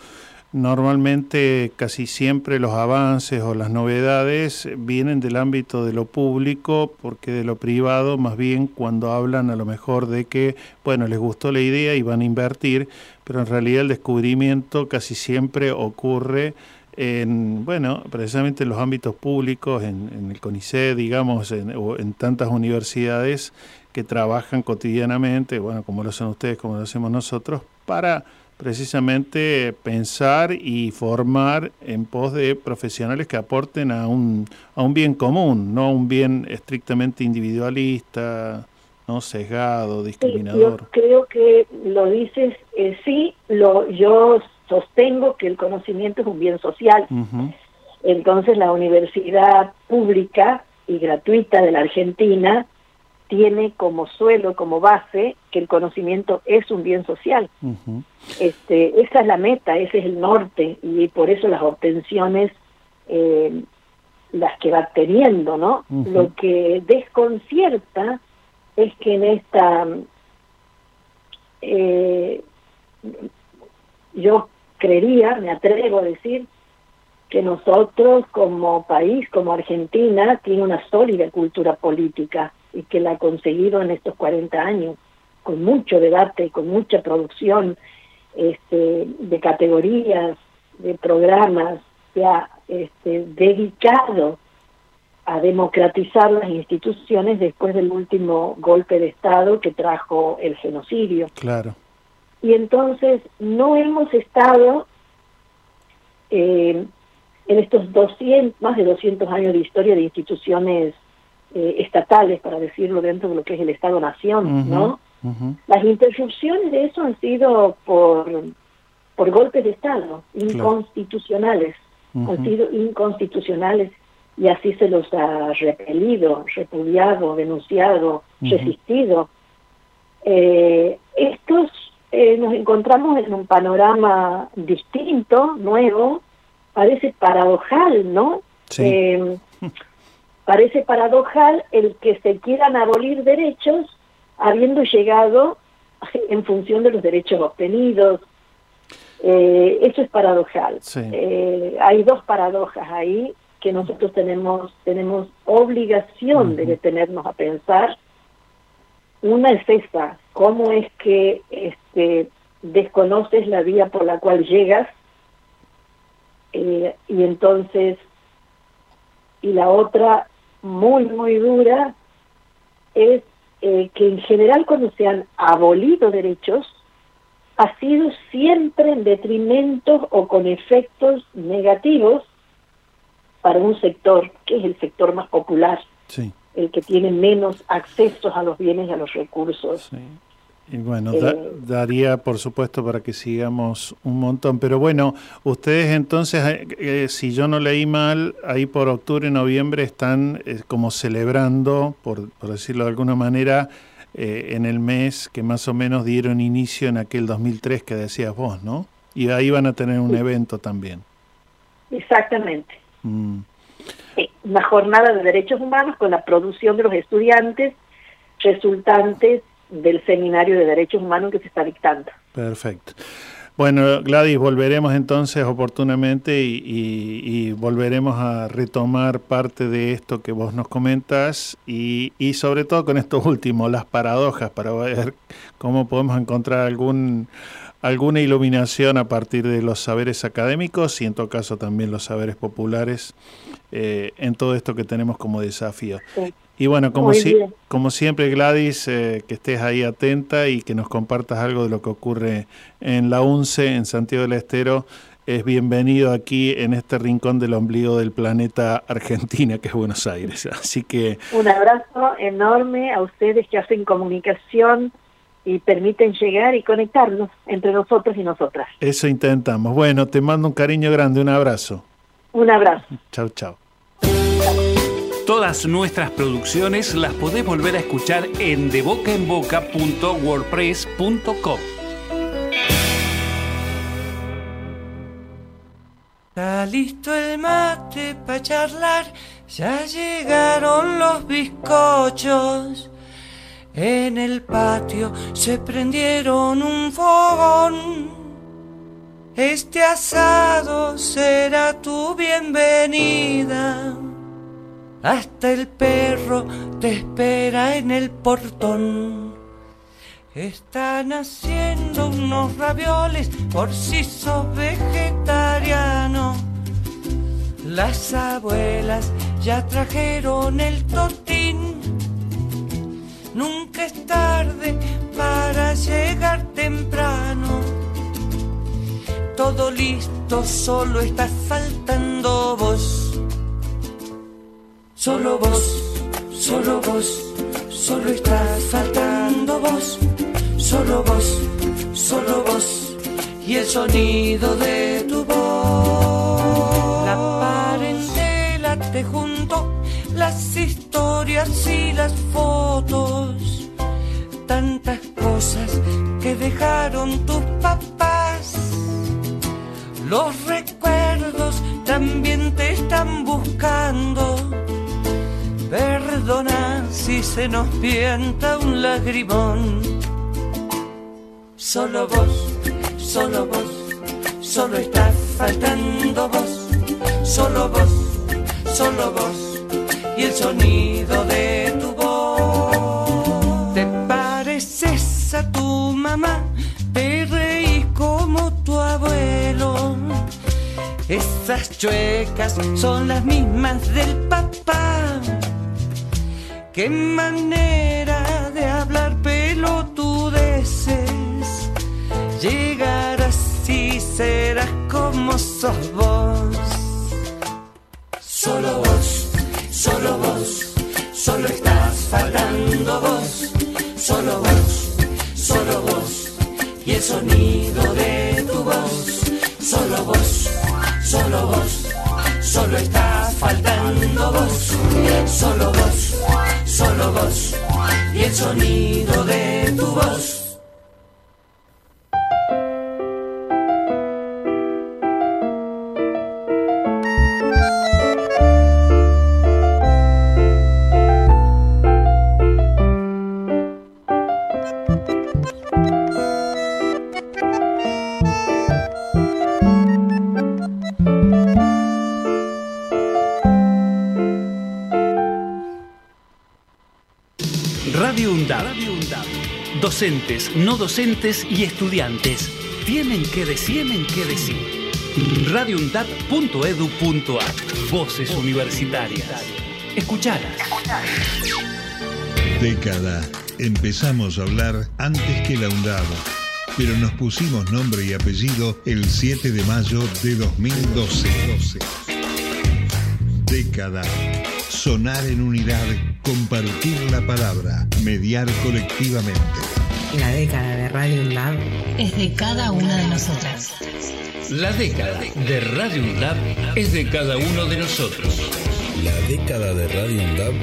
Normalmente casi siempre los avances o las novedades vienen del ámbito de lo público porque de lo privado más bien cuando hablan a lo mejor de que, bueno, les gustó la idea y van a invertir, pero en realidad el descubrimiento casi siempre ocurre en, bueno, precisamente en los ámbitos públicos, en, el CONICET, digamos, en, o en tantas universidades que trabajan cotidianamente, bueno, como lo hacen ustedes, como lo hacemos nosotros, para precisamente pensar y formar en pos de profesionales que aporten a un, a un bien común, no un bien estrictamente individualista, no sesgado, discriminador. yo creo que lo dices, eh, sí, lo, yo sostengo que el conocimiento es un bien social. Entonces la universidad pública y gratuita de la Argentina tiene como suelo, como base, que el conocimiento es un bien social. este, esa es la meta, ese es el norte, y por eso las obtenciones, eh, las que va teniendo, ¿no? Lo que desconcierta es que en esta, eh, yo creería, me atrevo a decir, que nosotros como país, como Argentina, tiene una sólida cultura política y que la ha conseguido en estos 40 años, con mucho debate, con mucha producción este, de categorías, de programas, se ha este, dedicado a democratizar las instituciones después del último golpe de Estado que trajo el genocidio. Claro. Y entonces no hemos estado eh, en estos 200, más de 200 años de historia de instituciones eh, estatales, para decirlo dentro de lo que es el Estado-Nación, ¿no? Las interrupciones de eso han sido por, por golpes de Estado, inconstitucionales, han sido inconstitucionales y así se los ha repelido, repudiado, denunciado, resistido. Eh, estos eh, nos encontramos en un panorama distinto, nuevo, parece paradojal, ¿no? Sí. Parece paradojal el que se quieran abolir derechos habiendo llegado en función de los derechos obtenidos. Eh, eso es paradojal. Eh, hay dos paradojas ahí que nosotros tenemos tenemos obligación de detenernos a pensar. Una es esa, cómo es que este, desconoces la vía por la cual llegas eh, y entonces y la otra muy, muy dura es eh, que en general cuando se han abolido derechos, ha sido siempre en detrimento o con efectos negativos para un sector, que es el sector más popular, el que tiene menos accesos a los bienes y a los recursos. Y bueno, eh, daría por supuesto para que sigamos un montón, pero bueno, ustedes entonces, eh, eh, si yo no leí mal, ahí por octubre, noviembre están como celebrando, por, por, decirlo de alguna manera, en el mes que más o menos dieron inicio en aquel 2003 que decías vos, ¿no? Y ahí van a tener un evento también. Exactamente. Mm. Una jornada de derechos humanos con la producción de los estudiantes resultantes del Seminario de Derechos Humanos que se está dictando. Perfecto. Bueno, Gladys, volveremos entonces oportunamente y, volveremos a retomar parte de esto que vos nos comentas y, y, sobre todo con esto último, las paradojas, para ver cómo podemos encontrar algún alguna iluminación a partir de los saberes académicos y en todo caso también los saberes populares eh, en todo esto que tenemos como desafío. Y bueno, como, si, como siempre Gladys, eh, que estés ahí atenta y que nos compartas algo de lo que ocurre en la UNCE, en Santiago del Estero, es bienvenido aquí en este rincón del ombligo del planeta Argentina, que es Buenos Aires. <laughs> Así que... Un abrazo enorme a ustedes que hacen comunicación y permiten llegar y conectarnos entre nosotros y nosotras. Eso intentamos. Bueno, te mando un cariño grande, un abrazo. Un abrazo. Chao, chao. Todas nuestras producciones las podés volver a escuchar en debocaenboca.wordpress.com. Está listo el mate para charlar, ya llegaron los bizcochos. En el patio se prendieron un fogón. Este asado será tu bienvenida. Hasta el perro te espera en el portón. Están haciendo unos ravioles por si sos vegetariano. Las abuelas ya trajeron el totín. Nunca es tarde para llegar temprano. Todo listo, solo está faltando vos. Solo vos, solo vos, solo está faltando vos. Solo vos, solo vos y el sonido de tu voz. La parentela te junto, las historias y las fotos. Tantas cosas que dejaron tus papás. Los recuerdos también te están buscando Perdona si se nos pienta un lagrimón. Solo vos, solo vos, solo está faltando vos. Solo vos, solo vos y el sonido de tu voz. Te pareces a tu mamá, te reís como tu abuelo. Esas chuecas son las mismas del papá. Qué manera de hablar pelotudeces. Llegar así serás como sos vos. Solo vos, solo vos, solo estás faltando vos. Solo vos, solo vos, y el sonido de tu voz. Solo vos, solo vos, solo estás faltando vos. Solo vos solo vos y el sonido de tu voz. Docentes, no docentes y estudiantes tienen que decir, tienen que decir. radioundab.edu.ar Voces universitarias. Escuchalas. Década. Empezamos a hablar antes que la UNDAB, pero nos pusimos nombre y apellido el 7 de mayo de 2012. Década. Sonar en unidad, compartir la palabra, mediar colectivamente. La década de Radio UNDAB es de cada una de nosotras. La década de Radio UNDAB es de cada uno de nosotros. La década de Radio UNDAB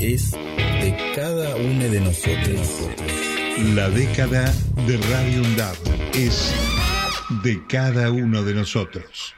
es de cada uno de nosotros. La década de Radio UNDAB es de cada uno de nosotros.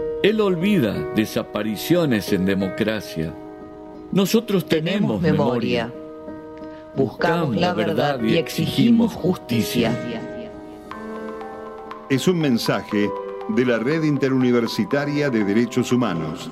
Él olvida desapariciones en democracia. Nosotros tenemos, tenemos memoria. memoria. Buscamos la verdad y exigimos justicia. Es un mensaje de la Red Interuniversitaria de Derechos Humanos.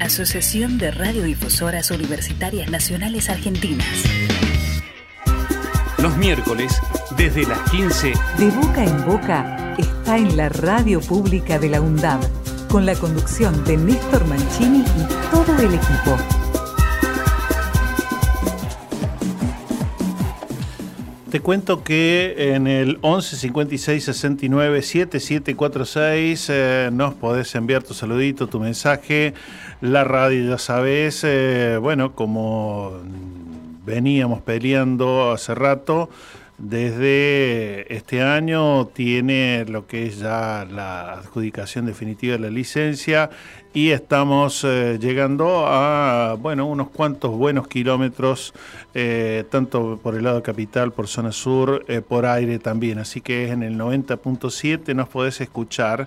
Asociación de Radiodifusoras Universitarias Nacionales Argentinas. Los miércoles, desde las 15. De boca en boca está en la radio pública de la UNDAB, con la conducción de Néstor Mancini y todo el equipo. Te cuento que en el 11 56 69 7746 eh, nos podés enviar tu saludito, tu mensaje. La radio, ya sabes, eh, bueno, como veníamos peleando hace rato, desde este año tiene lo que es ya la adjudicación definitiva de la licencia y estamos eh, llegando a bueno unos cuantos buenos kilómetros eh, tanto por el lado capital por zona sur por aire también. Así que en el 90.7 nos podés escuchar.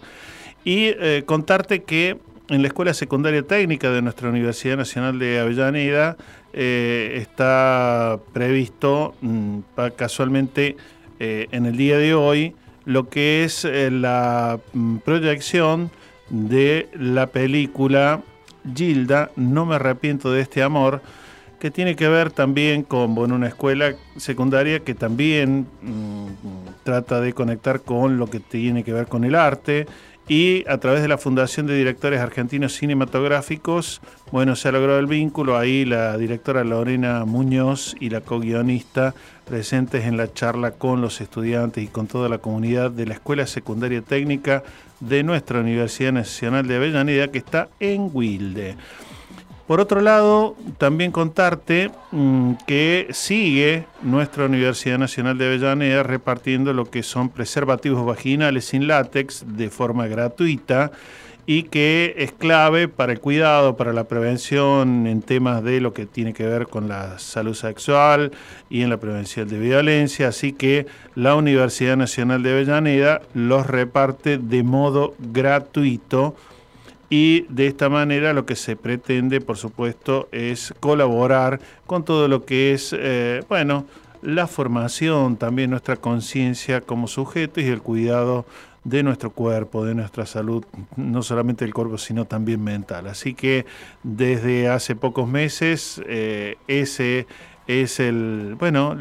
Y contarte que en la Escuela Secundaria Técnica de nuestra Universidad Nacional de Avellaneda está previsto mm, casualmente en el día de hoy lo que es la mm, proyección de la película Gilda, No me arrepiento de este amor, que tiene que ver también con una escuela secundaria que también mm, trata de conectar con lo que tiene que ver con el arte y a través de la Fundación de Directores Argentinos Cinematográficos, bueno, se ha logrado el vínculo, ahí la directora Lorena Muñoz y la co-guionista presentes en la charla con los estudiantes y con toda la comunidad de la Escuela Secundaria Técnica de nuestra Universidad Nacional de Avellaneda, que está en Wilde. Por otro lado, también contarte mm, que sigue nuestra Universidad Nacional de Avellaneda repartiendo lo que son preservativos vaginales sin látex de forma gratuita y que es clave para el cuidado, para la prevención en temas de lo que tiene que ver con la salud sexual y en la prevención de violencia. Así que la Universidad Nacional de Avellaneda los reparte de modo gratuito y de esta manera lo que se pretende, por supuesto, es colaborar con todo lo que es, eh, bueno, la formación, también nuestra conciencia como sujetos y el cuidado de nuestro cuerpo, de nuestra salud, no solamente del cuerpo, sino también mental. Así que desde hace pocos meses eh, ese es el, bueno,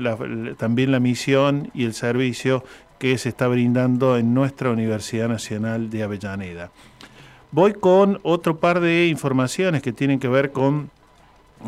también la misión y el servicio que se está brindando en nuestra Universidad Nacional de Avellaneda. Voy con otro par de informaciones que tienen que ver con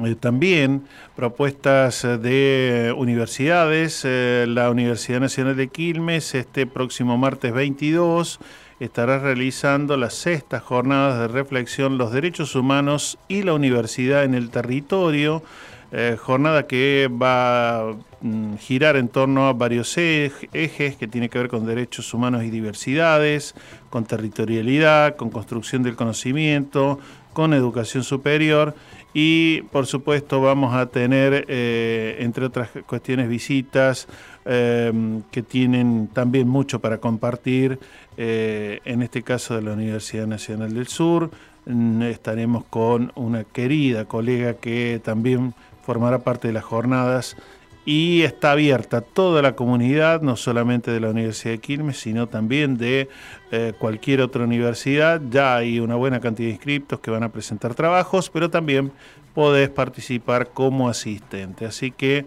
eh, también propuestas de universidades. Eh, la Universidad Nacional de Quilmes este próximo martes 22 estará realizando las sextas jornadas de reflexión Los derechos humanos y la universidad en el territorio. Eh, jornada que va a mm, girar en torno a varios ejes que tiene que ver con derechos humanos y diversidades, con territorialidad, con construcción del conocimiento, con educación superior y por supuesto vamos a tener, eh, entre otras cuestiones, visitas eh, que tienen también mucho para compartir, en este caso de la Universidad Nacional del Sur. Mm, estaremos con una querida colega que también formará parte de las jornadas y está abierta toda la comunidad, no solamente de la Universidad de Quilmes, sino también de eh, cualquier otra universidad. Ya hay una buena cantidad de inscriptos que van a presentar trabajos, pero también podés participar como asistente. Así que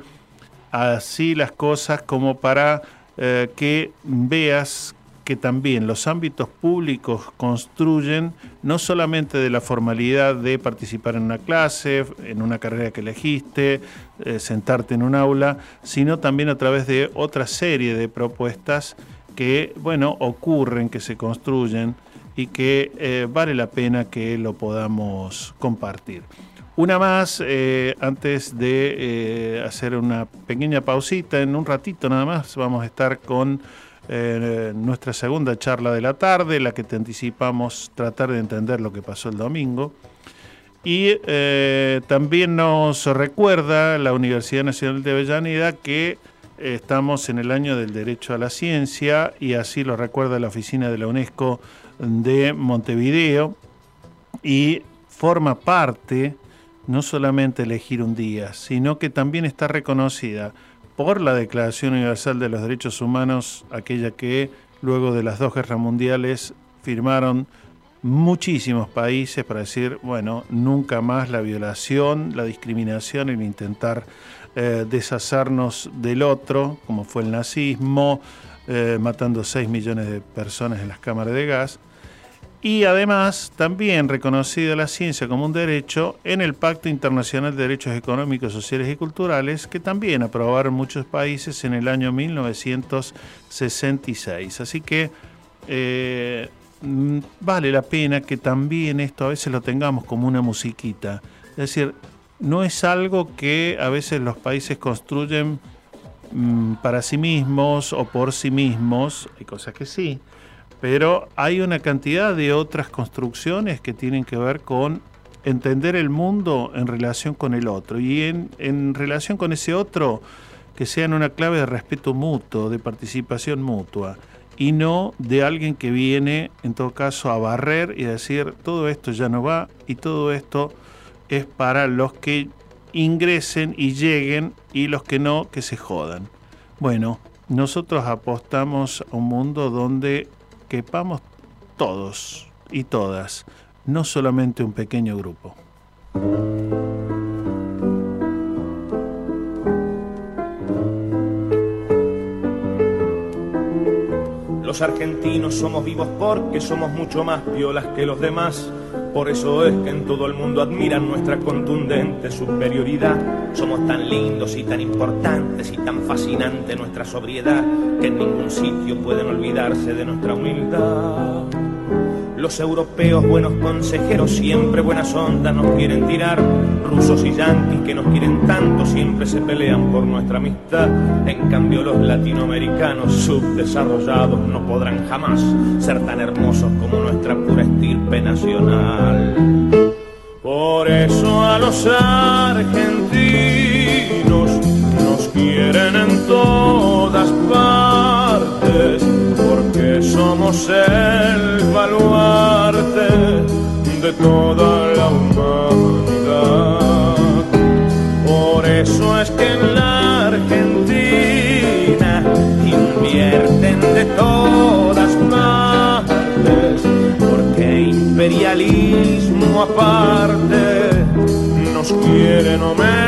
así las cosas como para eh, que veas que también los ámbitos públicos construyen no solamente de la formalidad de participar en una clase, en una carrera que elegiste, eh, sentarte en un aula, sino también a través de otra serie de propuestas que, bueno, ocurren, que se construyen y que eh, vale la pena que lo podamos compartir. Una más, eh, antes de hacer una pequeña pausita, en un ratito nada más vamos a estar con nuestra segunda charla de la tarde, la que te anticipamos tratar de entender lo que pasó el domingo. Y también nos recuerda la Universidad Nacional de Avellaneda que estamos en el año del derecho a la ciencia y así lo recuerda la oficina de la UNESCO de Montevideo y forma parte no solamente elegir un día, sino que también está reconocida por la Declaración Universal de los Derechos Humanos, aquella que luego de las dos guerras mundiales firmaron muchísimos países para decir, bueno, nunca más la violación, la discriminación, el intentar eh, deshacernos del otro, como fue el nazismo, eh, matando 6 millones de personas en las cámaras de gas y además también reconocida la ciencia como un derecho en el Pacto Internacional de Derechos Económicos, Sociales y Culturales, que también aprobaron muchos países en el año 1966. Así que eh, vale la pena que también esto a veces lo tengamos como una musiquita. Es decir, no es algo que a veces los países construyen mm, para sí mismos o por sí mismos, hay cosas que sí, pero hay una cantidad de otras construcciones que tienen que ver con entender el mundo en relación con el otro y en, relación con ese otro que sean una clave de respeto mutuo, de participación mutua y no de alguien que viene en todo caso a barrer y a decir todo esto ya no va y todo esto es para los que ingresen y lleguen y los que no que se jodan. Bueno, nosotros apostamos a un mundo donde quepamos todos y todas, no solamente un pequeño grupo. Los argentinos somos vivos porque somos mucho más violas que los demás. Por eso es que en todo el mundo admiran nuestra contundente superioridad. Somos tan lindos y tan importantes y tan fascinante nuestra sobriedad que en ningún sitio pueden olvidarse de nuestra humildad. Los europeos, buenos consejeros, siempre buenas ondas nos quieren tirar. Rusos y yanquis que nos quieren tanto, siempre se pelean por nuestra amistad. En cambio, los latinoamericanos subdesarrollados no podrán jamás ser tan hermosos como nuestra pura estirpe nacional. Por eso a los argentinos nos quieren en todas partes somos el baluarte de toda la humanidad. Por eso es que en la Argentina invierten de todas partes, porque imperialismo aparte nos quieren homenajear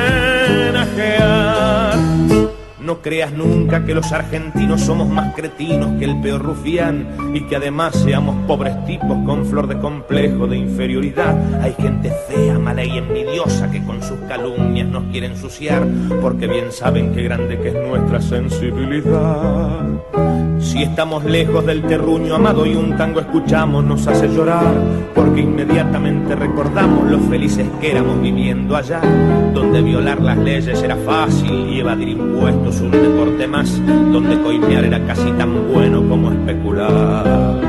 creas nunca que los argentinos somos más cretinos que el peor rufián y que además seamos pobres tipos con flor de complejo de inferioridad. Hay gente fea, mala y envidiosa que con sus calumnias nos quiere ensuciar porque bien saben qué grande que es nuestra sensibilidad. Si estamos lejos del terruño amado y un tango escuchamos nos hace llorar porque inmediatamente recordamos lo felices que éramos viviendo allá donde violar las leyes era fácil y evadir impuestos un deporte más donde coimear era casi tan bueno como especular.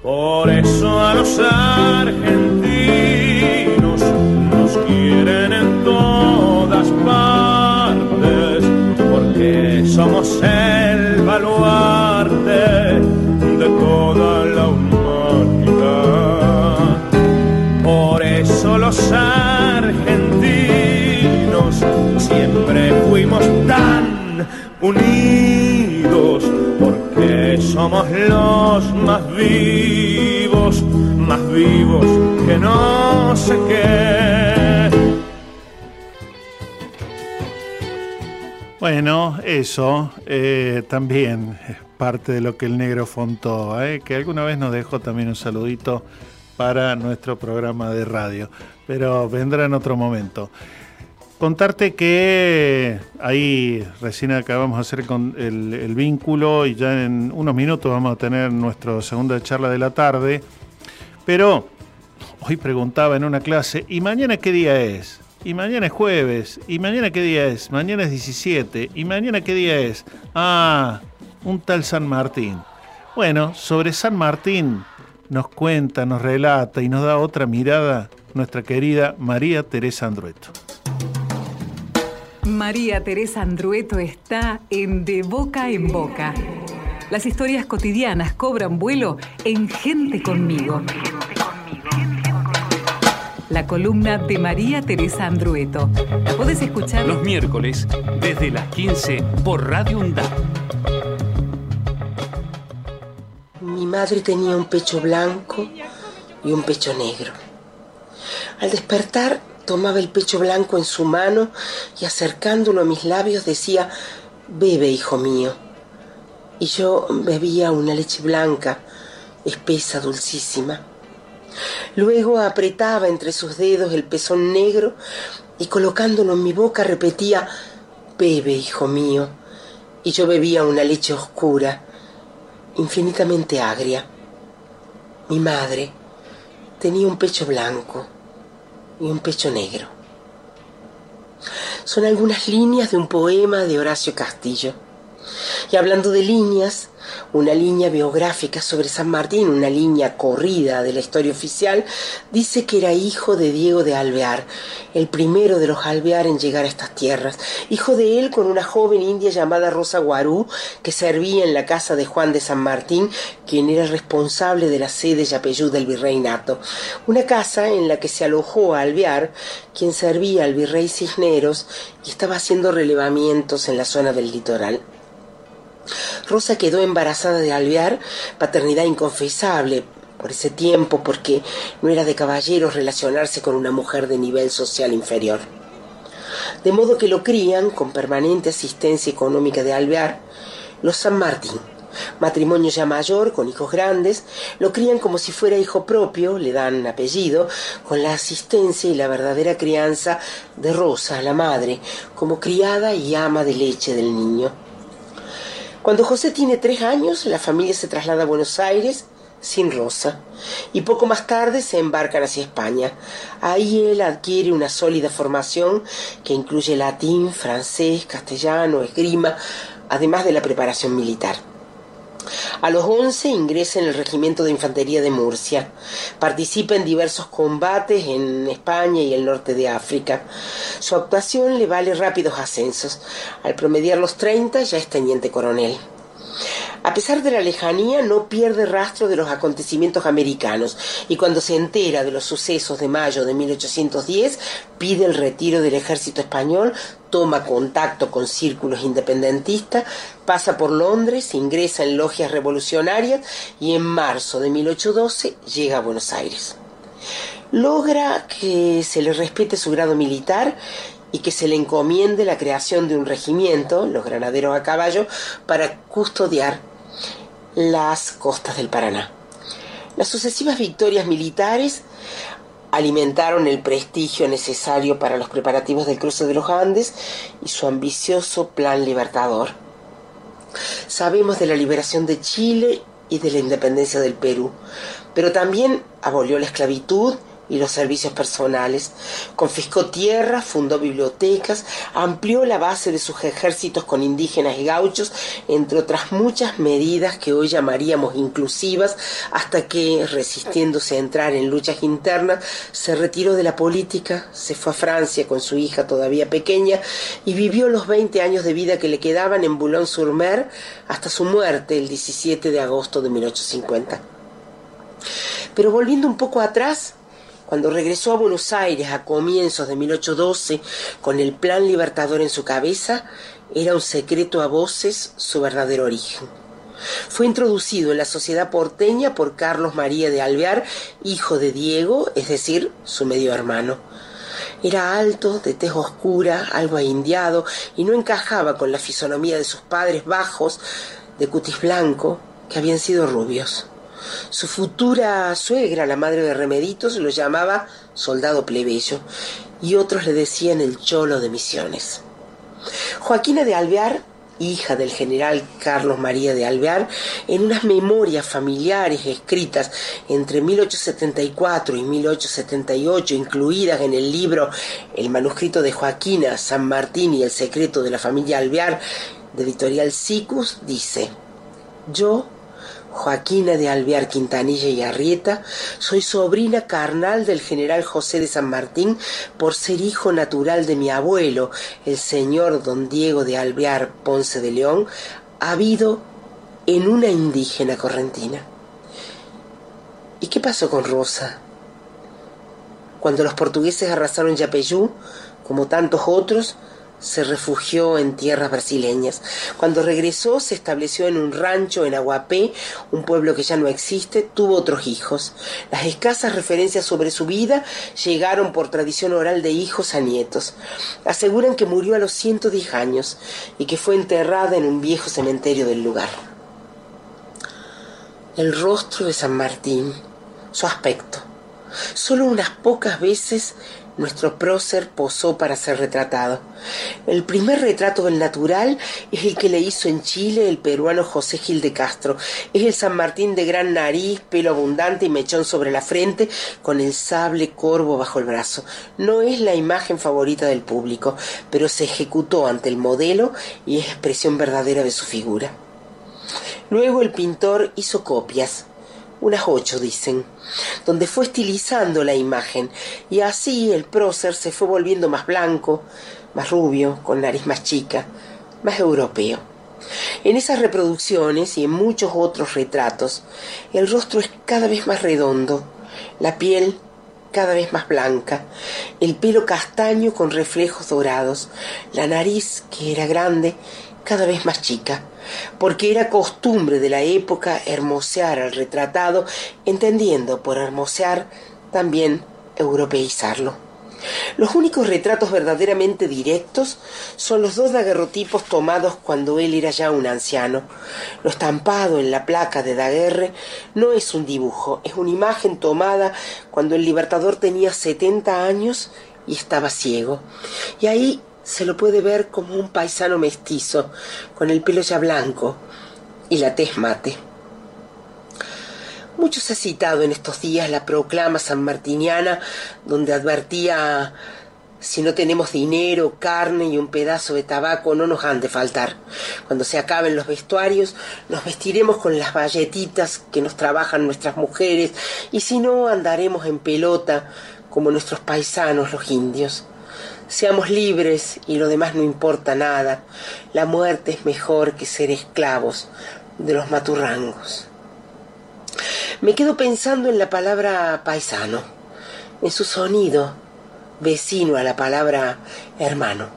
Por eso a los argentinos Bueno, eso eh, también parte de lo que el negro fontó, ¿eh? que alguna vez nos dejó también un saludito para nuestro programa de radio, pero vendrá en otro momento. Contarte que ahí recién acabamos de hacer con el, el, vínculo y ya en unos minutos vamos a tener nuestra segunda charla de la tarde. Pero hoy preguntaba en una clase, ¿y mañana qué día es? Y mañana es jueves. ¿Y mañana qué día es? Mañana es 17. ¿Y mañana qué día es? Ah, un tal San Martín. Bueno, sobre San Martín nos cuenta, nos relata y nos da otra mirada nuestra querida María Teresa Andrueto. María Teresa Andrueto está en De Boca en Boca. Las historias cotidianas cobran vuelo en Gente conmigo. La columna de María Teresa Andrueto. La puedes escuchar los miércoles desde las 15 por Radio UNDAP. Mi madre tenía un pecho blanco y un pecho negro. Al despertar tomaba el pecho blanco en su mano y acercándolo a mis labios decía, bebe, hijo mío. Y yo bebía una leche blanca, espesa, dulcísima. Luego apretaba entre sus dedos el pezón negro y colocándolo en mi boca repetía, bebe, hijo mío. Y yo bebía una leche oscura, infinitamente agria. Mi madre tenía un pecho blanco y un pecho negro. Son algunas líneas de un poema de Horacio Castillo. Y hablando de líneas, una línea biográfica sobre San Martín, una línea corrida de la historia oficial, dice que era hijo de Diego de Alvear, el primero de los Alvear en llegar a estas tierras, hijo de él con una joven india llamada Rosa Guarú, que servía en la casa de Juan de San Martín, quien era responsable de la sede Yapeyú del virreinato, una casa en la que se alojó a Alvear, quien servía al virrey Cisneros y estaba haciendo relevamientos en la zona del litoral. Rosa quedó embarazada de Alvear, paternidad inconfesable por ese tiempo, porque no era de caballeros relacionarse con una mujer de nivel social inferior. De modo que lo crían, con permanente asistencia económica de Alvear, los San Martín. Matrimonio ya mayor, con hijos grandes, lo crían como si fuera hijo propio, le dan apellido, con la asistencia y la verdadera crianza de Rosa, la madre, como criada y ama de leche del niño. Cuando José tiene tres años, la familia se traslada a Buenos Aires sin Rosa y poco más tarde se embarcan hacia España. Ahí él adquiere una sólida formación que incluye latín, francés, castellano, esgrima, además de la preparación militar. A los 11 ingresa en el Regimiento de Infantería de Murcia. Participa en diversos combates en España y el norte de África. Su actuación le vale rápidos ascensos. Al promediar los 30 ya es teniente coronel. A pesar de la lejanía, no pierde rastro de los acontecimientos americanos y cuando se entera de los sucesos de mayo de 1810, pide el retiro del ejército español, toma contacto con círculos independentistas, pasa por Londres, ingresa en logias revolucionarias y en marzo de 1812 llega a Buenos Aires. Logra que se le respete su grado militar y que se le encomiende la creación de un regimiento, los granaderos a caballo, para custodiar las costas del Paraná. Las sucesivas victorias militares alimentaron el prestigio necesario para los preparativos del cruce de los Andes y su ambicioso plan libertador. Sabemos de la liberación de Chile y de la independencia del Perú, pero también abolió la esclavitud y los servicios personales, confiscó tierras, fundó bibliotecas, amplió la base de sus ejércitos con indígenas y gauchos, entre otras muchas medidas que hoy llamaríamos inclusivas, hasta que, resistiéndose a entrar en luchas internas, se retiró de la política, se fue a Francia con su hija todavía pequeña y vivió los 20 años de vida que le quedaban en Boulogne-sur-Mer hasta su muerte el 17 de agosto de 1850. Pero volviendo un poco atrás, cuando regresó a Buenos Aires a comienzos de 1812 con el plan libertador en su cabeza, era un secreto a voces su verdadero origen. Fue introducido en la sociedad porteña por Carlos María de Alvear, hijo de Diego, es decir, su medio hermano. Era alto, de tez oscura, algo indiado, y no encajaba con la fisonomía de sus padres bajos, de cutis blanco, que habían sido rubios. Su futura suegra, la madre de Remeditos, lo llamaba soldado plebeyo y otros le decían el cholo de misiones. Joaquina de Alvear, hija del general Carlos María de Alvear, en unas memorias familiares escritas entre 1874 y 1878, incluidas en el libro El manuscrito de Joaquina, San Martín y el secreto de la familia Alvear, de editorial Sicus, dice, yo Joaquina de Alvear Quintanilla y Arrieta, soy sobrina carnal del general José de San Martín por ser hijo natural de mi abuelo, el señor don Diego de Alvear Ponce de León, habido en una indígena correntina. ¿Y qué pasó con Rosa? Cuando los portugueses arrasaron Yapeyú, como tantos otros, se refugió en tierras brasileñas. Cuando regresó se estableció en un rancho en Aguapé, un pueblo que ya no existe, tuvo otros hijos. Las escasas referencias sobre su vida llegaron por tradición oral de hijos a nietos. Aseguran que murió a los 110 años y que fue enterrada en un viejo cementerio del lugar. El rostro de San Martín, su aspecto. Solo unas pocas veces nuestro prócer posó para ser retratado. El primer retrato del natural es el que le hizo en Chile el peruano José Gil de Castro. Es el San Martín de gran nariz, pelo abundante y mechón sobre la frente, con el sable corvo bajo el brazo. No es la imagen favorita del público, pero se ejecutó ante el modelo y es expresión verdadera de su figura. Luego el pintor hizo copias, unas ocho dicen, donde fue estilizando la imagen, y así el prócer se fue volviendo más blanco, más rubio, con nariz más chica, más europeo. En esas reproducciones y en muchos otros retratos, el rostro es cada vez más redondo, la piel cada vez más blanca, el pelo castaño con reflejos dorados, la nariz, que era grande, cada vez más chica, porque era costumbre de la época hermosear al retratado, entendiendo por hermosear también europeizarlo. Los únicos retratos verdaderamente directos son los dos daguerrotipos tomados cuando él era ya un anciano. Lo estampado en la placa de Daguerre no es un dibujo, es una imagen tomada cuando el libertador tenía 70 años y estaba ciego. Y ahí se lo puede ver como un paisano mestizo, con el pelo ya blanco y la tez mate. Mucho se ha citado en estos días la proclama sanmartiniana, donde advertía si no tenemos dinero, carne y un pedazo de tabaco no nos han de faltar. Cuando se acaben los vestuarios, nos vestiremos con las valletitas que nos trabajan nuestras mujeres, y si no, andaremos en pelota como nuestros paisanos los indios. Seamos libres y lo demás no importa nada. La muerte es mejor que ser esclavos de los maturrangos. Me quedo pensando en la palabra paisano, en su sonido vecino a la palabra hermano.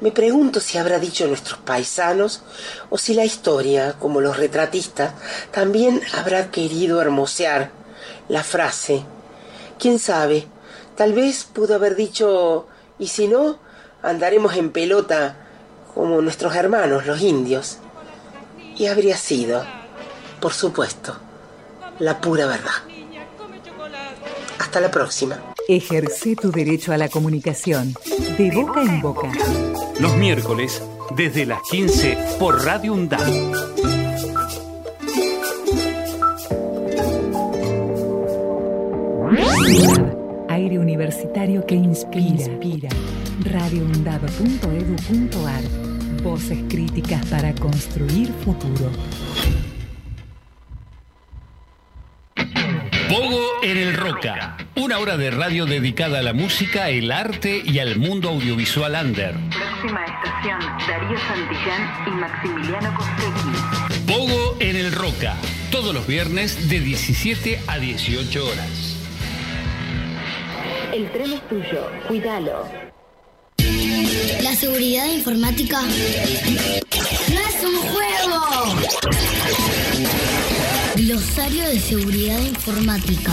Me pregunto si habrá dicho nuestros paisanos o si la historia, como los retratistas, también habrá querido hermosear la frase. ¿Quién sabe? Tal vez pudo haber dicho, y si no, andaremos en pelota como nuestros hermanos, los indios. Y habría sido, por supuesto, la pura verdad. Hasta la próxima. Ejerce tu derecho a la comunicación, de boca en boca. Los miércoles, desde las 15, por Radio UNDAD. Universitario que inspira. inspira. radioundado.edu.ar Voces críticas para construir futuro. Pogo en el Roca. Una hora de radio dedicada a la música, el arte y al mundo audiovisual under. Próxima estación, Darío Santillán y Maximiliano Costecchi. Pogo en el Roca. Todos los viernes de 17 a 18 horas. El tren es tuyo, cuídalo. La seguridad informática no es un juego. Glosario de seguridad informática.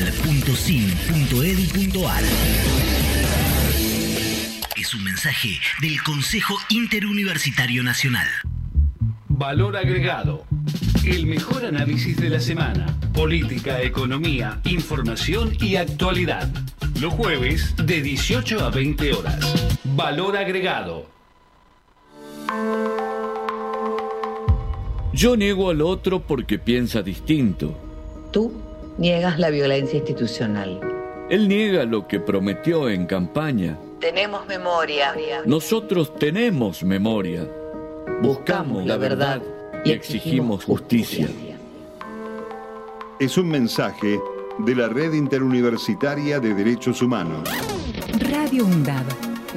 Es un mensaje del Consejo Interuniversitario Nacional. Valor agregado. El mejor análisis de la semana. Política, economía, información y actualidad. Los jueves de 18 a 20 horas. Valor agregado. Yo niego al otro porque piensa distinto. Tú niegas la violencia institucional. Él niega lo que prometió en campaña. Tenemos memoria. Nosotros tenemos memoria. Buscamos la verdad y exigimos justicia. Es un mensaje de la Red Interuniversitaria de Derechos Humanos. Radio UNDAB,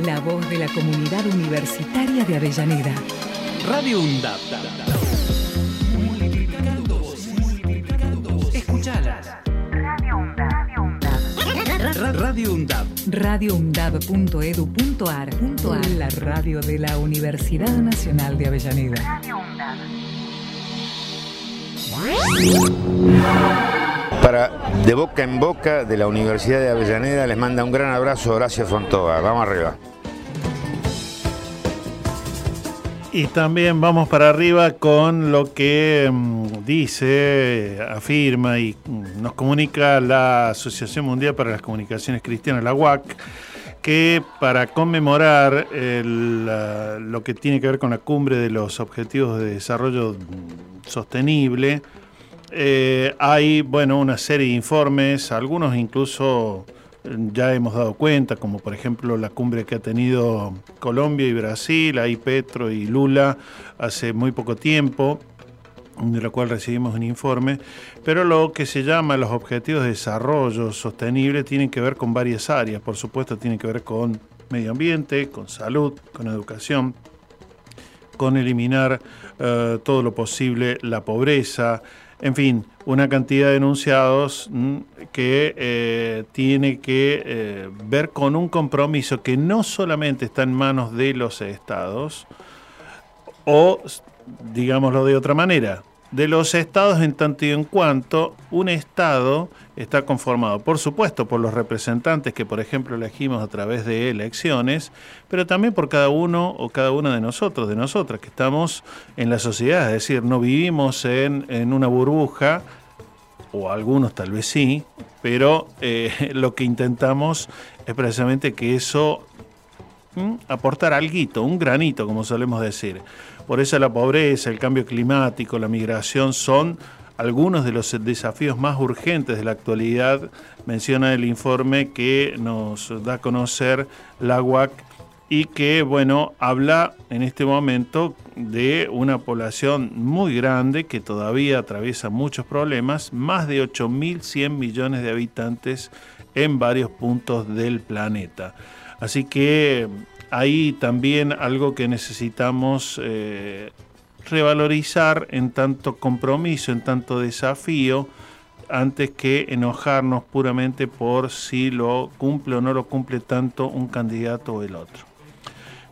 la voz de la comunidad universitaria de Avellaneda. Radio UNDAB. Escuchalas. Radio UNDAB. Radio UNDAB. radioundab.edu.ar. La radio de la Universidad Nacional de Avellaneda. Para De Boca en Boca de la Universidad de Avellaneda les manda un gran abrazo Horacio Fontoa. Vamos arriba. Y también vamos para arriba con lo que mm, dice, afirma y mm, nos comunica la Asociación Mundial para las Comunicaciones Cristianas, la UAC, que para conmemorar lo que tiene que ver con la cumbre de los Objetivos de Desarrollo mm, Sostenible, eh, hay bueno, una serie de informes, algunos incluso ya hemos dado cuenta, como por ejemplo la cumbre que ha tenido Colombia y Brasil, ahí Petro y Lula hace muy poco tiempo, de la cual recibimos un informe, pero lo que se llama los objetivos de desarrollo sostenible tienen que ver con varias áreas, por supuesto tienen que ver con medio ambiente, con salud, con educación, con eliminar eh, todo lo posible la pobreza, en fin, una cantidad de enunciados mm, que eh, tiene que eh, ver con un compromiso que no solamente está en manos de los estados, o digámoslo de otra manera, de los estados en tanto y en cuanto un estado está conformado, por supuesto, por los representantes que, por ejemplo, elegimos a través de elecciones, pero también por cada uno o cada una de nosotros, de nosotras, que estamos en la sociedad, es decir, no vivimos en, en una burbuja, o algunos tal vez sí, pero eh, <laughs> lo que intentamos es precisamente que eso aportar algo, un granito, como solemos decir. Por eso la pobreza, el cambio climático, la migración son algunos de los desafíos más urgentes de la actualidad, menciona el informe que nos da a conocer la UAC y que, bueno, habla en este momento de una población muy grande que todavía atraviesa muchos problemas, más de 8.100 millones de habitantes en varios puntos del planeta. Así que ahí también algo que necesitamos eh, revalorizar en tanto compromiso, en tanto desafío, antes que enojarnos puramente por si lo cumple o no lo cumple tanto un candidato o el otro.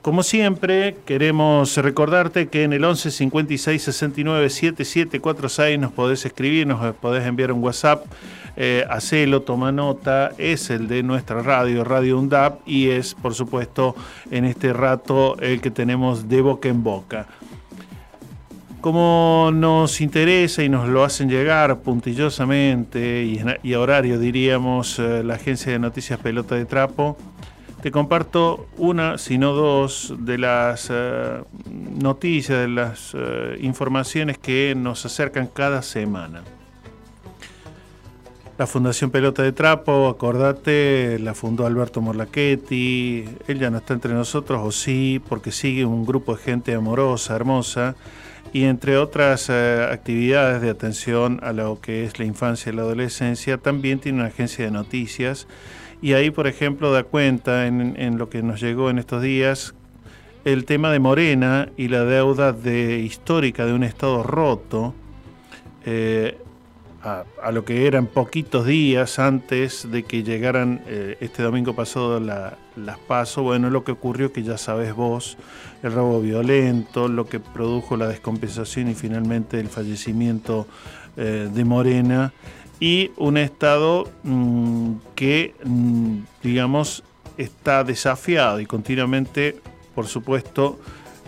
Como siempre, queremos recordarte que en el 11 56 69 7746 nos podés escribir, nos podés enviar un WhatsApp, eh, hacelo, toma nota, es el de nuestra radio, Radio UNDAP, y es, por supuesto, en este rato el que tenemos de boca en boca. Como nos interesa y nos lo hacen llegar puntillosamente y, a horario, diríamos, eh, la agencia de noticias Pelota de Trapo, te comparto una, si no dos, de las eh, noticias, de las eh, informaciones que nos acercan cada semana. La Fundación Pelota de Trapo, acordate, la fundó Alberto Morlachetti. Él ya no está entre nosotros, o sí, porque sigue un grupo de gente amorosa, hermosa. y entre otras eh, actividades de atención a lo que es la infancia y la adolescencia, también tiene una agencia de noticias y ahí, por ejemplo, da cuenta en, lo que nos llegó en estos días el tema de Morena y la deuda de, histórica de un Estado roto. Eh, a, lo que eran poquitos días antes de que llegaran eh, este domingo pasado las pasos, bueno, lo que ocurrió que ya sabes vos, el robo violento, lo que produjo la descompensación y finalmente el fallecimiento eh, de Morena y un Estado mm, que, mm, digamos, está desafiado y continuamente, por supuesto,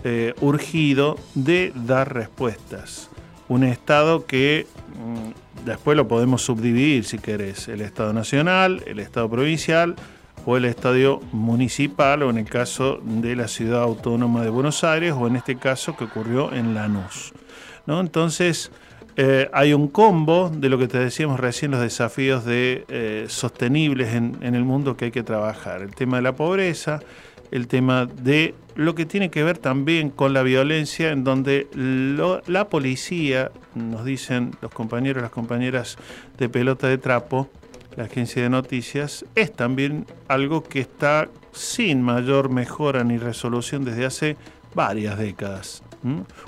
eh, urgido de dar respuestas. Un Estado que mm, después lo podemos subdividir si querés, el Estado Nacional, el Estado Provincial o el Estadio Municipal o en el caso de la Ciudad Autónoma de Buenos Aires o en este caso que ocurrió en Lanús. ¿no? Entonces eh, hay un combo de lo que te decíamos recién, los desafíos de, eh, sostenibles en, el mundo que hay que trabajar. El tema de la pobreza, el tema de lo que tiene que ver también con la violencia, en donde la policía, nos dicen los compañeros, las compañeras de pelota de trapo, la agencia de noticias, es también algo que está sin mayor mejora ni resolución desde hace varias décadas.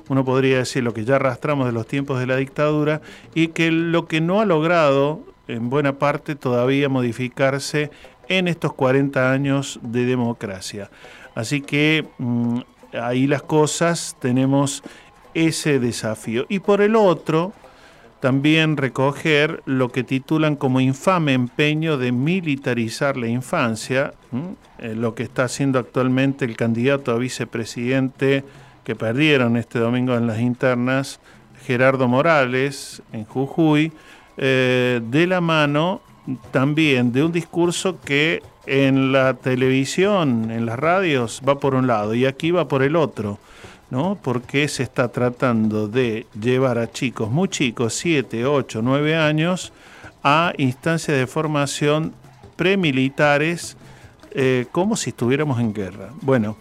Uno podría decir lo que ya arrastramos de los tiempos de la dictadura y que lo que no ha logrado en buena parte todavía modificarse en estos 40 años de democracia. Así que mm, ahí las cosas tenemos ese desafío. Y por el otro, también recoger lo que titulan como infame empeño de militarizar la infancia, eh, lo que está haciendo actualmente el candidato a vicepresidente que perdieron este domingo en las internas, Gerardo Morales, en Jujuy, eh, de la mano también de un discurso que en la televisión, en las radios, va por un lado y aquí va por el otro, ¿no? Porque se está tratando de llevar a chicos muy chicos, 7, 8, 9 años, a instancias de formación premilitares eh, como si estuviéramos en guerra. Bueno,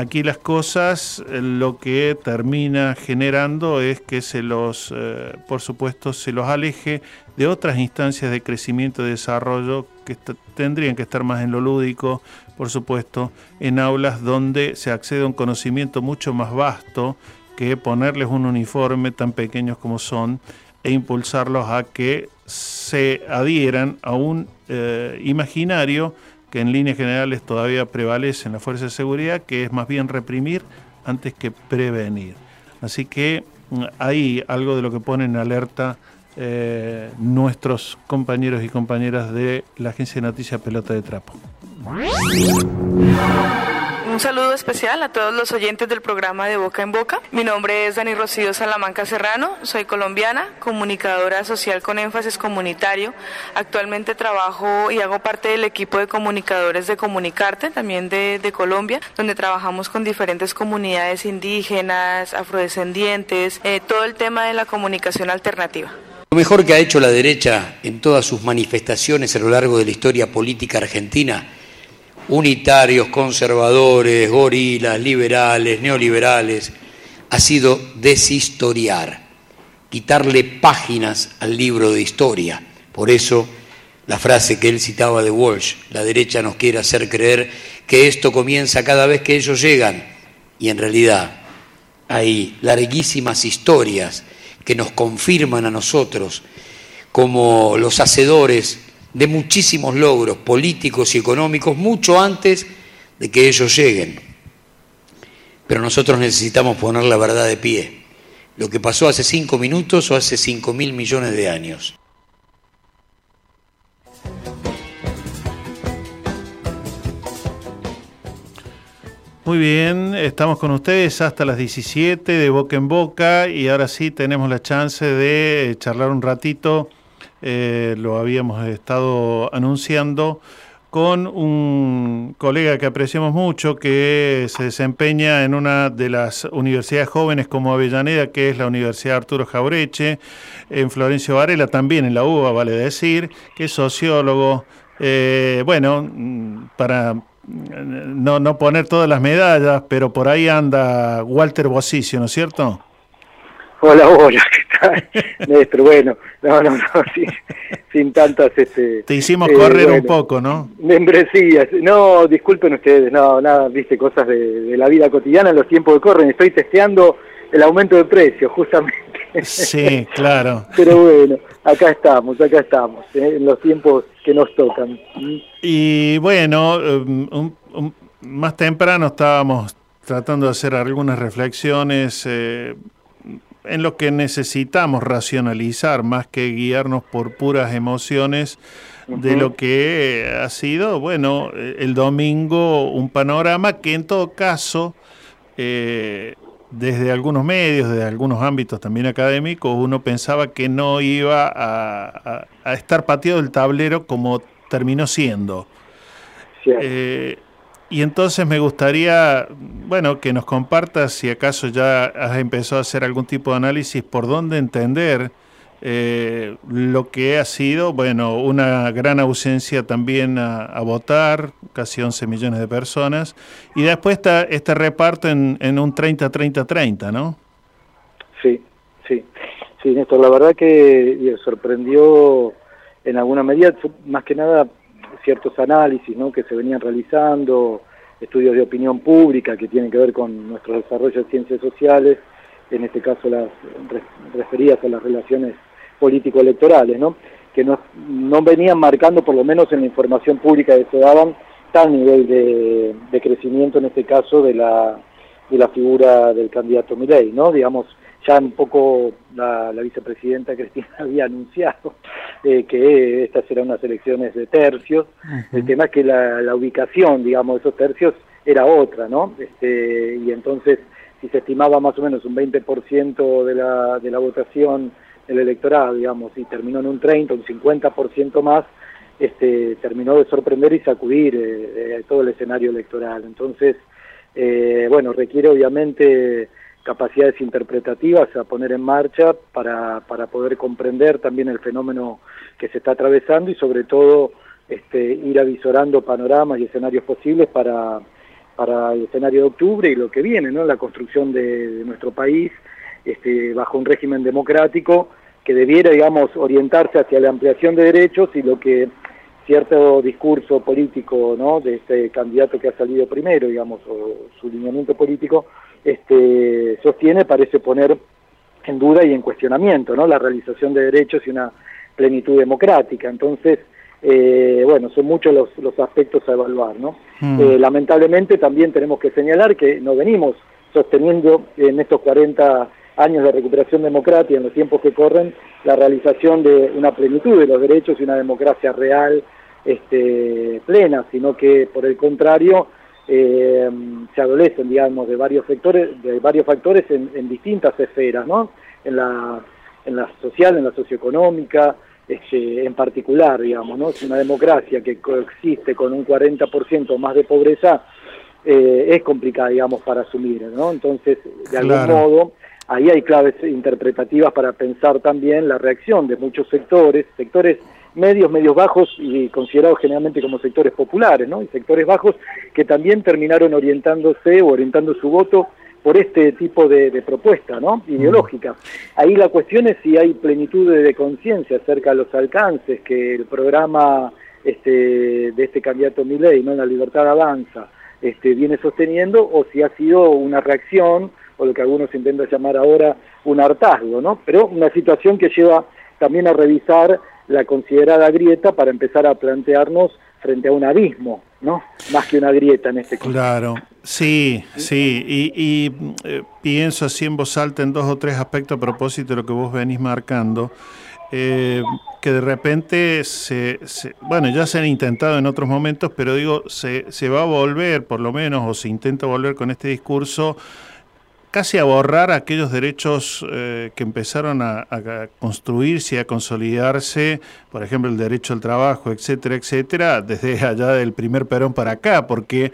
Aquí las cosas eh, lo que termina generando es que se los, eh, por supuesto, se los aleje de otras instancias de crecimiento y desarrollo que tendrían que estar más en lo lúdico, por supuesto, en aulas donde se accede a un conocimiento mucho más vasto que ponerles un uniforme tan pequeños como son e impulsarlos a que se adhieran a un eh, imaginario que en líneas generales todavía prevalece en la fuerza de seguridad, que es más bien reprimir antes que prevenir. Así que mm, ahí algo de lo que ponen en alerta eh, nuestros compañeros y compañeras de la agencia de noticias Pelota de Trapo. Un saludo especial a todos los oyentes del programa de Boca en Boca. Mi nombre es Dani Rocío Salamanca Serrano, soy colombiana, comunicadora social con énfasis comunitario. Actualmente trabajo y hago parte del equipo de comunicadores de Comunicarte, también de, Colombia, donde trabajamos con diferentes comunidades indígenas, afrodescendientes, eh, todo el tema de la comunicación alternativa. Lo mejor que ha hecho la derecha en todas sus manifestaciones a lo largo de la historia política argentina unitarios, conservadores, gorilas, liberales, neoliberales, ha sido deshistoriar, quitarle páginas al libro de historia. Por eso la frase que él citaba de Walsh, la derecha nos quiere hacer creer que esto comienza cada vez que ellos llegan y en realidad hay larguísimas historias que nos confirman a nosotros como los hacedores de muchísimos logros políticos y económicos mucho antes de que ellos lleguen. Pero nosotros necesitamos poner la verdad de pie, lo que pasó hace cinco minutos o hace cinco mil millones de años. Muy bien, estamos con ustedes hasta las 17 de boca en boca y ahora sí tenemos la chance de charlar un ratito eh, lo habíamos estado anunciando, con un colega que apreciamos mucho, que se desempeña en una de las universidades jóvenes como Avellaneda, que es la Universidad Arturo Jaureche, en Florencio Varela, también en la UBA, vale decir, que es sociólogo. Eh, bueno, mm, para no, no poner todas las medallas, pero por ahí anda Walter Bosicio, ¿no es cierto? Hola, hola. <laughs> Néstor, bueno, no, no, no, <laughs> sin, sin tantas... Este, Te hicimos eh, correr un poco, ¿no? Membresías, no, disculpen ustedes, no, nada, viste, cosas de, de la vida cotidiana los tiempos que corren, estoy testeando el aumento de precios, justamente. Sí, <laughs> claro. Pero bueno, acá estamos, acá estamos, eh, en los tiempos que nos tocan. Y bueno, un- un- más temprano estábamos tratando de hacer algunas reflexiones eh, en lo que necesitamos racionalizar más que guiarnos por puras emociones de lo que ha sido, bueno, eh, el domingo un panorama que en todo caso, eh, desde algunos medios, desde algunos ámbitos también académicos, uno pensaba que no iba a, a- a estar pateado el tablero como terminó siendo. Eh, y entonces me gustaría, bueno, que nos compartas si acaso ya has empezado a hacer algún tipo de análisis por dónde entender eh, lo que ha sido, bueno, una gran ausencia también a, a votar, casi 11 millones de personas, y después está este reparto en, en un 30-30-30, ¿no? Sí, sí, sí, Néstor, la verdad que sorprendió en alguna medida, más que nada, ciertos análisis ¿no? que se venían realizando, estudios de opinión pública que tienen que ver con nuestro desarrollo de ciencias sociales, en este caso las re- referidas a las relaciones político-electorales, ¿no? que no, no venían marcando, por lo menos en la información pública que se daban, tal nivel de, de crecimiento, en este caso, de la, de la figura del candidato Milei, ¿no? Digamos, ya un poco la, la vicepresidenta Cristina <laughs> había anunciado eh, que estas serán unas elecciones de tercios. El tema es que la, la ubicación, digamos, de esos tercios era otra, ¿no? Este, y entonces, si se estimaba más o menos un 20% de la, de la votación del electorado, digamos, y terminó en un 30, un 50% más, este, terminó de sorprender y sacudir eh, eh, todo el escenario electoral. Entonces, eh, bueno, requiere obviamente capacidades interpretativas a poner en marcha para, para poder comprender también el fenómeno que se está atravesando y sobre todo este, ir avisorando panoramas y escenarios posibles para, para el escenario de octubre y lo que viene, ¿no? La construcción de, nuestro país este, bajo un régimen democrático que debiera, digamos, orientarse hacia la ampliación de derechos y lo que cierto discurso político, ¿no? De este candidato que ha salido primero, digamos, o su lineamiento político, este, sostiene, parece poner en duda y en cuestionamiento, ¿no? La realización de derechos y una plenitud democrática. Entonces, eh, bueno, son muchos los, los aspectos a evaluar, ¿no? Mm. Eh, lamentablemente también tenemos que señalar que no venimos sosteniendo en estos 40 años de recuperación democrática, en los tiempos que corren, la realización de una plenitud de los derechos y una democracia real, este, plena, sino que por el contrario eh, se adolecen, digamos, de varios sectores, de varios factores en, en distintas esferas, ¿no? En la, en la social, en la socioeconómica, este, en particular, digamos, ¿no? Es una democracia que coexiste con un 40% más de pobreza, eh, es complicada, digamos, para asumir, ¿no? Entonces, de algún Claro. modo, ahí hay claves interpretativas para pensar también la reacción de muchos sectores, sectores medios, medios bajos y considerados generalmente como sectores populares, ¿no? Y sectores bajos que también terminaron orientándose o orientando su voto por este tipo de, de propuesta, ¿no? Ideológica. Ahí la cuestión es si hay plenitud de, de conciencia acerca de los alcances que el programa este, de este candidato Milei, ¿no? La Libertad Avanza, este, viene sosteniendo o si ha sido una reacción o lo que algunos intentan llamar ahora un hartazgo, ¿no? Pero una situación que lleva también a revisar la considerada grieta para empezar a plantearnos frente a un abismo, ¿no? Más que una grieta en este caso. Claro, sí, sí, y, y, eh, pienso así en voz alta en dos o tres aspectos a propósito de lo que vos venís marcando, eh, que de repente, se, se- bueno, ya se han intentado en otros momentos, pero digo, se, se va a volver, por lo menos, o se intenta volver con este discurso, casi a borrar aquellos derechos eh, que empezaron a, a construirse y a consolidarse, por ejemplo, el derecho al trabajo, etcétera, etcétera, desde allá del primer Perón para acá, porque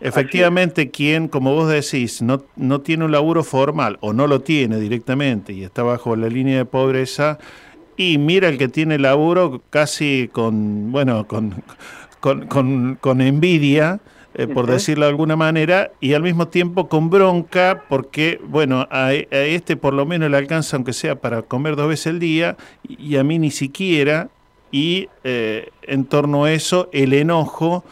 efectivamente quien, como vos decís, no, no tiene un laburo formal o no lo tiene directamente y está bajo la línea de pobreza, y mira el que tiene laburo casi con, bueno, con, con, con, con envidia, eh, por decirlo de alguna manera, y al mismo tiempo con bronca, porque, bueno, a, este por lo menos le alcanza, aunque sea para comer dos veces al día, y, a mí ni siquiera, y eh, en torno a eso, el enojo.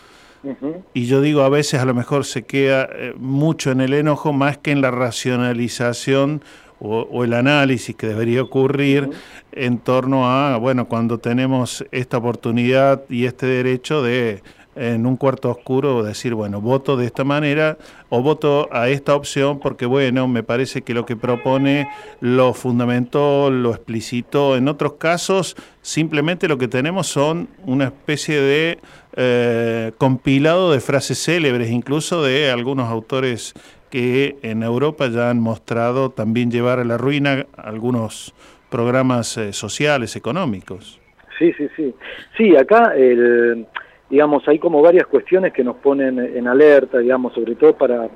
Y yo digo, a veces a lo mejor se queda eh, mucho en el enojo más que en la racionalización o, el análisis que debería ocurrir en torno a, bueno, cuando tenemos esta oportunidad y este derecho de en un cuarto oscuro decir, bueno, voto de esta manera o voto a esta opción porque, bueno, me parece que lo que propone lo fundamentó, lo explicitó. En otros casos, simplemente lo que tenemos son una especie de eh, compilado de frases célebres, incluso de algunos autores que en Europa ya han mostrado también llevar a la ruina algunos programas eh, sociales, económicos. Sí, sí, sí. Sí, acá el digamos, hay como varias cuestiones que nos ponen en alerta, digamos, sobre todo para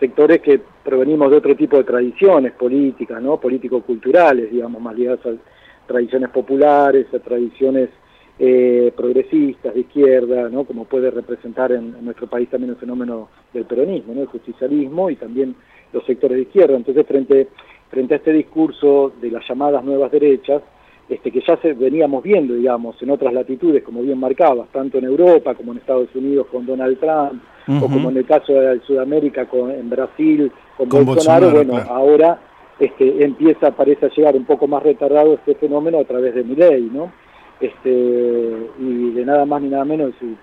sectores que provenimos de otro tipo de tradiciones políticas, ¿no? Político-culturales, digamos, más ligadas a tradiciones populares, a tradiciones eh, progresistas, de izquierda, ¿no? Como puede representar en, nuestro país también el fenómeno del peronismo, ¿no? El justicialismo y también los sectores de izquierda. Entonces, frente, frente a este discurso de las llamadas nuevas derechas, este, que ya se, veníamos viendo, digamos, en otras latitudes, como bien marcabas, tanto en Europa como en Estados Unidos con Donald Trump, o como en el caso de Sudamérica, con, en Brasil con, Bolsonaro, bueno, ahora este, empieza, parece a llegar un poco más retardado este fenómeno a través de Milei, ¿no? Este, y de nada más ni nada menos su,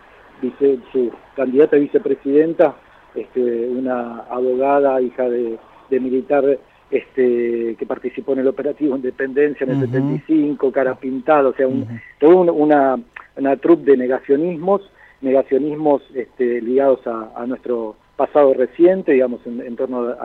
vice, su candidata a vicepresidenta, este, una abogada, hija de, de militar este, que participó en el operativo Independencia en el 75, cara pintada, o sea, un, toda una, una troupe de negacionismos, negacionismos este, ligados a, nuestro pasado reciente, digamos, en, torno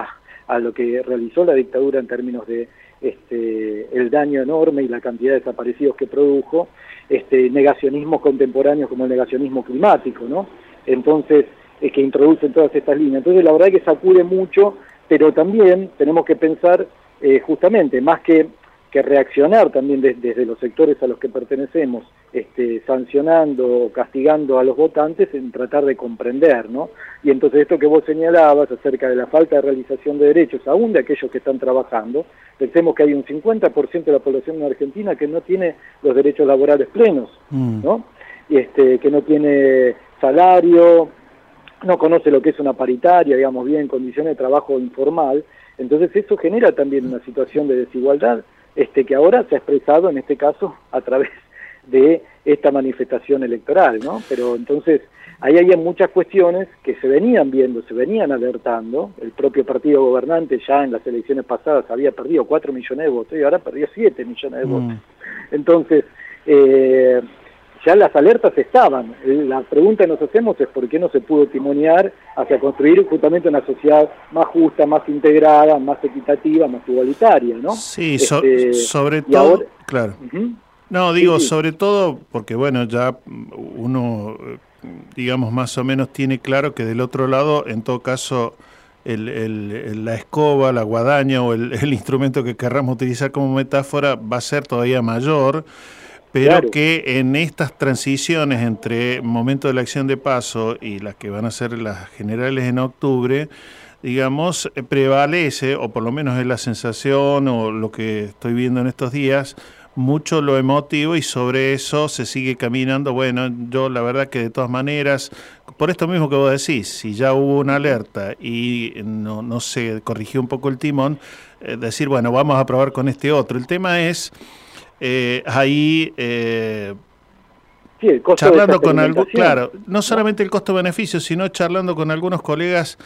a, lo que realizó la dictadura en términos de este, el daño enorme y la cantidad de desaparecidos que produjo, este, negacionismos contemporáneos como el negacionismo climático, ¿no? Entonces, es que introducen todas estas líneas. Entonces, la verdad es que sacude mucho pero también tenemos que pensar eh, justamente, más que, que reaccionar también desde los sectores a los que pertenecemos, este, sancionando o castigando a los votantes, en tratar de comprender, ¿no? Y entonces esto que vos señalabas acerca de la falta de realización de derechos, aún de aquellos que están trabajando, pensemos que hay un 50% de la población en Argentina que no tiene los derechos laborales plenos, mm. ¿no? Este, que no tiene salario, no conoce lo que es una paritaria, digamos bien, condiciones de trabajo informal, entonces eso genera también una situación de desigualdad este, que ahora se ha expresado en este caso a través de esta manifestación electoral, ¿no? Pero entonces ahí hay muchas cuestiones que se venían viendo, se venían alertando, el propio partido gobernante ya en las elecciones pasadas había perdido 4 millones de votos y ahora perdió 7 millones de mm. votos. Entonces, eh, ya las alertas estaban. La pregunta que nos hacemos es por qué no se pudo timonear hacia construir justamente una sociedad más justa, más integrada, más equitativa, más igualitaria, ¿no? Sí, este, sobre todo, claro. No, digo, sobre todo porque, bueno, ya uno, digamos, más o menos tiene claro que del otro lado, en todo caso, el, la escoba, la guadaña o el, <laughs> el instrumento que querramos utilizar como metáfora va a ser todavía mayor pero que en estas transiciones entre momento de la acción de paso y las que van a ser las generales en octubre, digamos, prevalece, o por lo menos es la sensación o lo que estoy viendo en estos días, mucho lo emotivo y sobre eso se sigue caminando. Bueno, yo la verdad que de todas maneras, por esto mismo que vos decís, si ya hubo una alerta y no, no se corrigió un poco el timón, eh, decir, bueno, vamos a probar con este otro. El tema es eh, ahí eh, charlando con claro, no solamente el costo-beneficio, sino charlando con algunos colegas,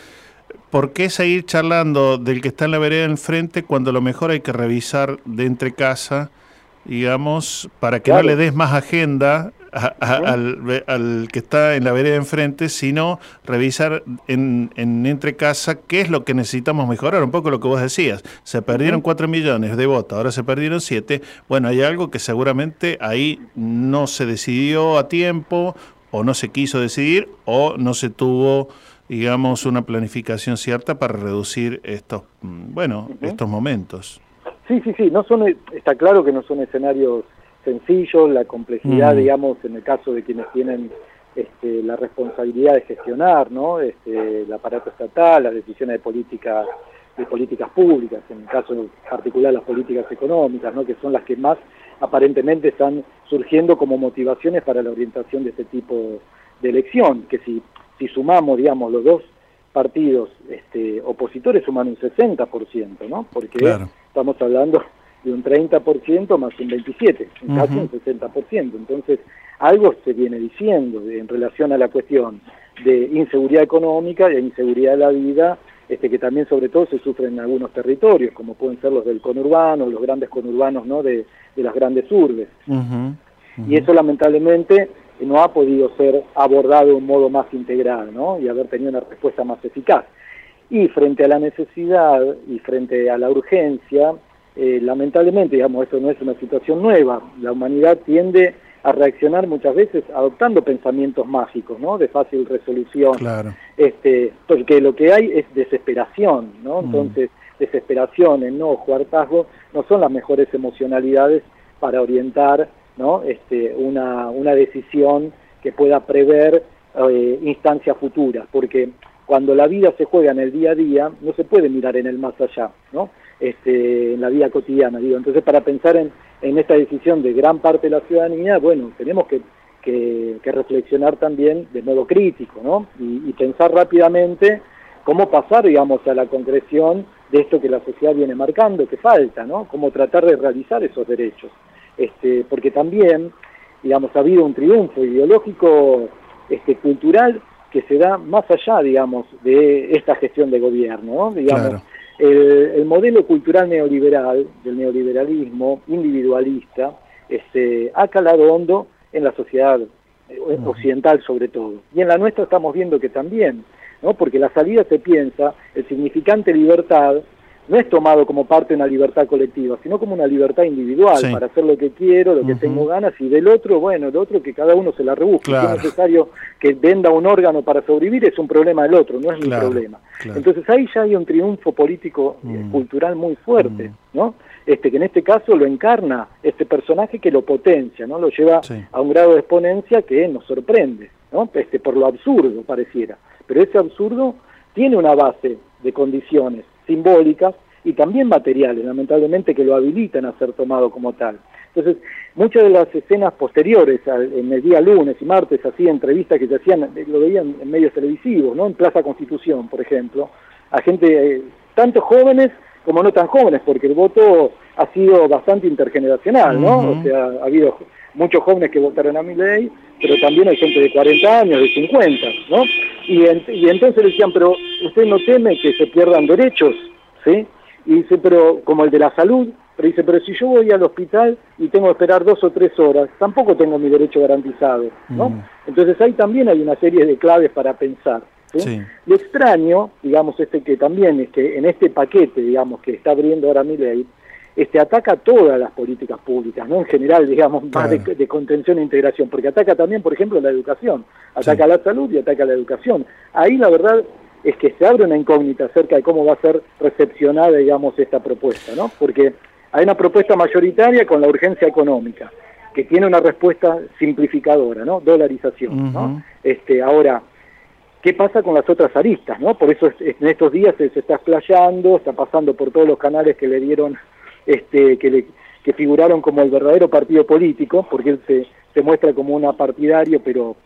¿por qué seguir charlando del que está en la vereda enfrente cuando lo mejor hay que revisar de entre casa, digamos, para que no le des más agenda al, que está en la vereda enfrente, sino revisar en, en entre casa qué es lo que necesitamos mejorar, un poco lo que vos decías. Se perdieron cuatro millones de votos, ahora se perdieron siete. Bueno, hay algo que seguramente ahí no se decidió a tiempo, o no se quiso decidir, o no se tuvo digamos, una planificación cierta para reducir estos, mm, bueno, estos momentos. Sí, sí, sí, no son, está claro que no son escenarios sencillo, la complejidad, mm. digamos, en el caso de quienes tienen este, la responsabilidad de gestionar ¿no? este, el aparato estatal, las decisiones de política de políticas públicas, en el caso particular las políticas económicas, ¿no? que son las que más aparentemente están surgiendo como motivaciones para la orientación de este tipo de elección, que si, si sumamos, digamos, los dos partidos este, opositores suman un 60%, ¿no? Porque estamos hablando de un 30% más un 27%, casi un 60%. Entonces, algo se viene diciendo en relación a la cuestión de inseguridad económica y inseguridad de la vida este, que también sobre todo se sufre en algunos territorios, como pueden ser los del conurbano, los grandes conurbanos ¿no? de, las grandes urbes. Y eso lamentablemente no ha podido ser abordado de un modo más integral ¿no? y haber tenido una respuesta más eficaz. Y frente a la necesidad y frente a la urgencia, eh, lamentablemente, digamos, esto no es una situación nueva, la humanidad tiende a reaccionar muchas veces adoptando pensamientos mágicos, ¿no? De fácil resolución. Claro. Este, porque lo que hay es desesperación, ¿no? Mm. Entonces, desesperación, enojo, hartazgo, no son las mejores emocionalidades para orientar, ¿no? Este, una, una decisión que pueda prever eh, instancias futuras, porque cuando la vida se juega en el día a día, no se puede mirar en el más allá, ¿no? Este, en la vida cotidiana, digo. Entonces, para pensar en, en esta decisión de gran parte de la ciudadanía, bueno, tenemos que, que, reflexionar también de modo crítico, ¿no? Y, pensar rápidamente cómo pasar, digamos, a la concreción de esto que la sociedad viene marcando, que falta, ¿no? Cómo tratar de realizar esos derechos. Este, porque también, digamos, ha habido un triunfo ideológico, este, cultural, que se da más allá, digamos, de esta gestión de gobierno, ¿no? Digamos, el, modelo cultural neoliberal, del neoliberalismo individualista, este, ha calado hondo en la sociedad eh, occidental sobre todo. Y en la nuestra estamos viendo que también, ¿no? porque la salida se piensa, el significante libertad no es tomado como parte de una libertad colectiva, sino como una libertad individual para hacer lo que quiero, lo que tengo ganas, y del otro, bueno, el otro que cada uno se la rebusque. Si es necesario que venda un órgano para sobrevivir, es un problema del otro, no es mi problema. Entonces ahí ya hay un triunfo político y mm. cultural muy fuerte, mm. ¿no? Este, que en este caso lo encarna este personaje que lo potencia, ¿no? Lo lleva a un grado de exponencia que nos sorprende, ¿no? Este, por lo absurdo pareciera. Pero ese absurdo tiene una base de condiciones simbólicas y también materiales, lamentablemente, que lo habilitan a ser tomado como tal. Entonces, muchas de las escenas posteriores, en el día lunes y martes, así entrevistas que se hacían, lo veían en medios televisivos, ¿no? En Plaza Constitución, por ejemplo, a gente, eh, tanto jóvenes como no tan jóvenes, porque el voto ha sido bastante intergeneracional, ¿no? O sea, ha habido muchos jóvenes que votaron a mi ley, pero también hay gente de 40 años, de 50, ¿no? Y, y entonces decían, pero usted no teme que se pierdan derechos, ¿sí? Y dice, pero como el de la salud, pero dice, pero si yo voy al hospital y tengo que esperar dos o tres horas, tampoco tengo mi derecho garantizado, ¿no? Mm. Entonces ahí también hay una serie de claves para pensar. ¿sí? Lo extraño, digamos, este que también es que en este paquete, digamos, que está abriendo ahora mi ley, este, ataca todas las políticas públicas, ¿no? En general, digamos, más de, contención e integración, porque ataca también, por ejemplo, la educación, ataca la salud y ataca la educación. Ahí la verdad es que se abre una incógnita acerca de cómo va a ser recepcionada, digamos, esta propuesta, ¿no? Porque hay una propuesta mayoritaria con la urgencia económica, que tiene una respuesta simplificadora, ¿no? Dolarización, ¿no? Este, ahora, ¿qué pasa con las otras aristas, no? Por eso en estos días se, se está explayando, está pasando por todos los canales que le dieron este, que, que figuraron como el verdadero partido político, porque él se, se muestra como un partidario, pero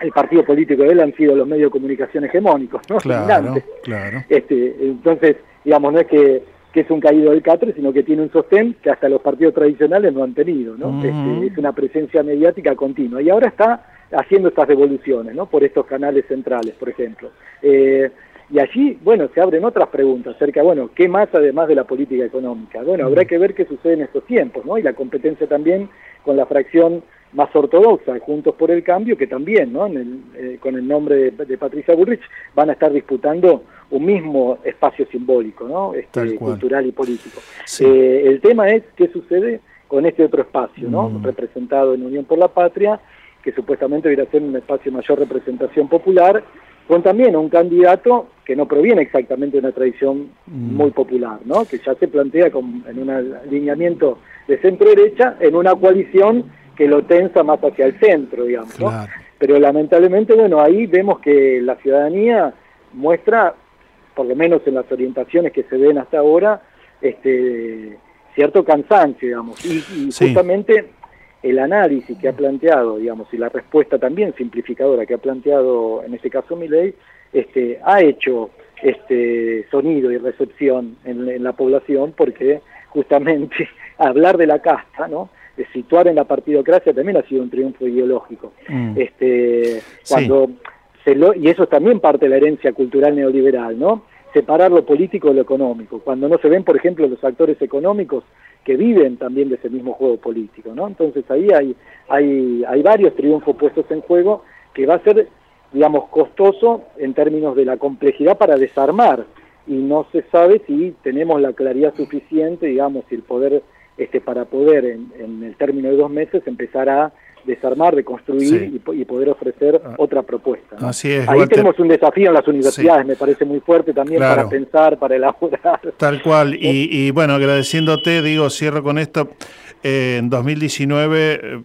el partido político de él han sido los medios de comunicación hegemónicos, ¿no? Claro, claro. Este, entonces, digamos, no es que, que, es un caído del catre, sino que tiene un sostén que hasta los partidos tradicionales no han tenido, ¿no? Este, es una presencia mediática continua. Y ahora está haciendo estas devoluciones, ¿no? Por estos canales centrales, por ejemplo. Eh, y allí, bueno, se abren otras preguntas acerca, bueno, ¿qué más además de la política económica? Bueno, habrá que ver qué sucede en estos tiempos, ¿no? Y la competencia también con la fracción más ortodoxa, Juntos por el Cambio, que también, ¿no? Eh, con el nombre de, Patricia Bullrich, van a estar disputando un mismo espacio simbólico, ¿no? Este, cultural y político. Eh, el tema es qué sucede con este otro espacio, ¿no? Mm. Representado en Unión por la Patria, que supuestamente debería ser un espacio de mayor representación popular, con también un candidato que no proviene exactamente de una tradición mm. muy popular, ¿no? que ya se plantea en un alineamiento de centro-derecha en una coalición que lo tensa más hacia el centro, digamos. pero lamentablemente, bueno, ahí vemos que la ciudadanía muestra, por lo menos en las orientaciones que se ven hasta ahora, este, cierto cansancio, digamos, y, justamente el análisis que ha planteado, digamos, y la respuesta también simplificadora que ha planteado, en este caso mi ley, este, ha hecho este sonido y recepción en, la población porque justamente <laughs> hablar de la casta, ¿no? de situar en la partidocracia también ha sido un triunfo ideológico. Mm. Este, cuando se lo, y eso es también parte de la herencia cultural neoliberal, ¿no? Separar lo político de lo económico. Cuando no se ven, por ejemplo, los actores económicos que viven también de ese mismo juego político, ¿no? Entonces ahí hay, hay, hay varios triunfos puestos en juego que va a ser digamos, costoso en términos de la complejidad para desarmar y no se sabe si tenemos la claridad suficiente, digamos, y el poder, este, para poder en, el término de dos meses empezar a desarmar, reconstruir y, poder ofrecer ah. otra propuesta. Así es, Ahí tenemos un desafío en las universidades, me parece muy fuerte también para pensar, para elaborar. <laughs> Tal cual, y, y bueno, agradeciéndote, digo, cierro con esto, eh, en 2019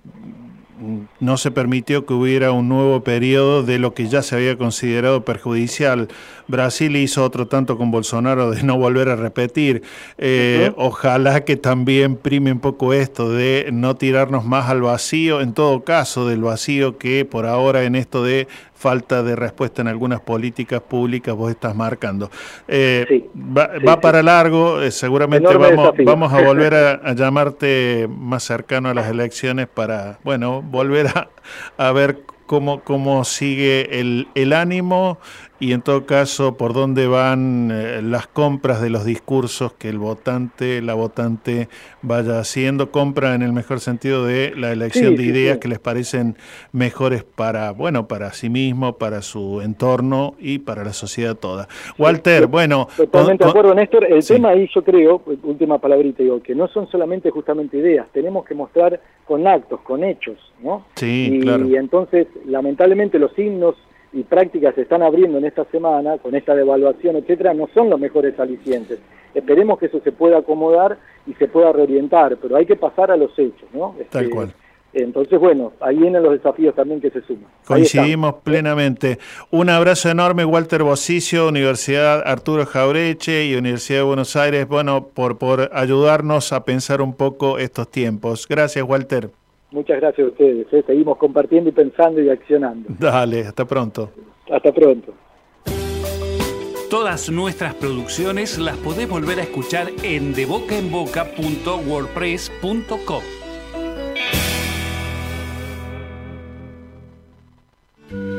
no se permitió que hubiera un nuevo periodo de lo que ya se había considerado perjudicial. Brasil hizo otro tanto con Bolsonaro de no volver a repetir. Eh, ojalá que también prime un poco esto de no tirarnos más al vacío, en todo caso del vacío que por ahora en esto de falta de respuesta en algunas políticas públicas vos estás marcando. Eh, va, para largo, eh, seguramente vamos, vamos a volver a, <laughs> llamarte más cercano a las elecciones para, bueno, volver a, a ver cómo, cómo sigue el, el ánimo y en todo caso por dónde van eh, las compras de los discursos que el votante, la votante vaya haciendo, compra en el mejor sentido de la elección de ideas que les parecen mejores para, bueno, para sí mismo, para su entorno y para la sociedad toda. Walter, bueno... Totalmente de acuerdo, Néstor. El tema ahí yo creo, última palabrita, digo, que no son solamente justamente ideas, tenemos que mostrar con actos, con hechos, ¿no? Sí, y, claro. Y entonces, lamentablemente, los signos y prácticas se están abriendo en esta semana, con esta devaluación, etcétera, no son los mejores alicientes. Esperemos que eso se pueda acomodar y se pueda reorientar, pero hay que pasar a los hechos, ¿no? Tal este, cual. Entonces, bueno, ahí vienen los desafíos también que se suman. Coincidimos plenamente. Un abrazo enorme, Walter Bosicio, Universidad Arturo Jaureche y Universidad de Buenos Aires, bueno, por, por ayudarnos a pensar un poco estos tiempos. Gracias, Walter. Muchas gracias a ustedes. ¿eh? Seguimos compartiendo y pensando y accionando. Dale, hasta pronto. Hasta pronto. Todas nuestras producciones las podés volver a escuchar en debocaenboca.wordpress.com.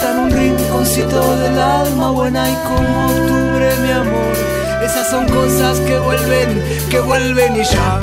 en un rinconcito del alma buena y como octubre mi amor. Esas son cosas que vuelven, que vuelven y ya.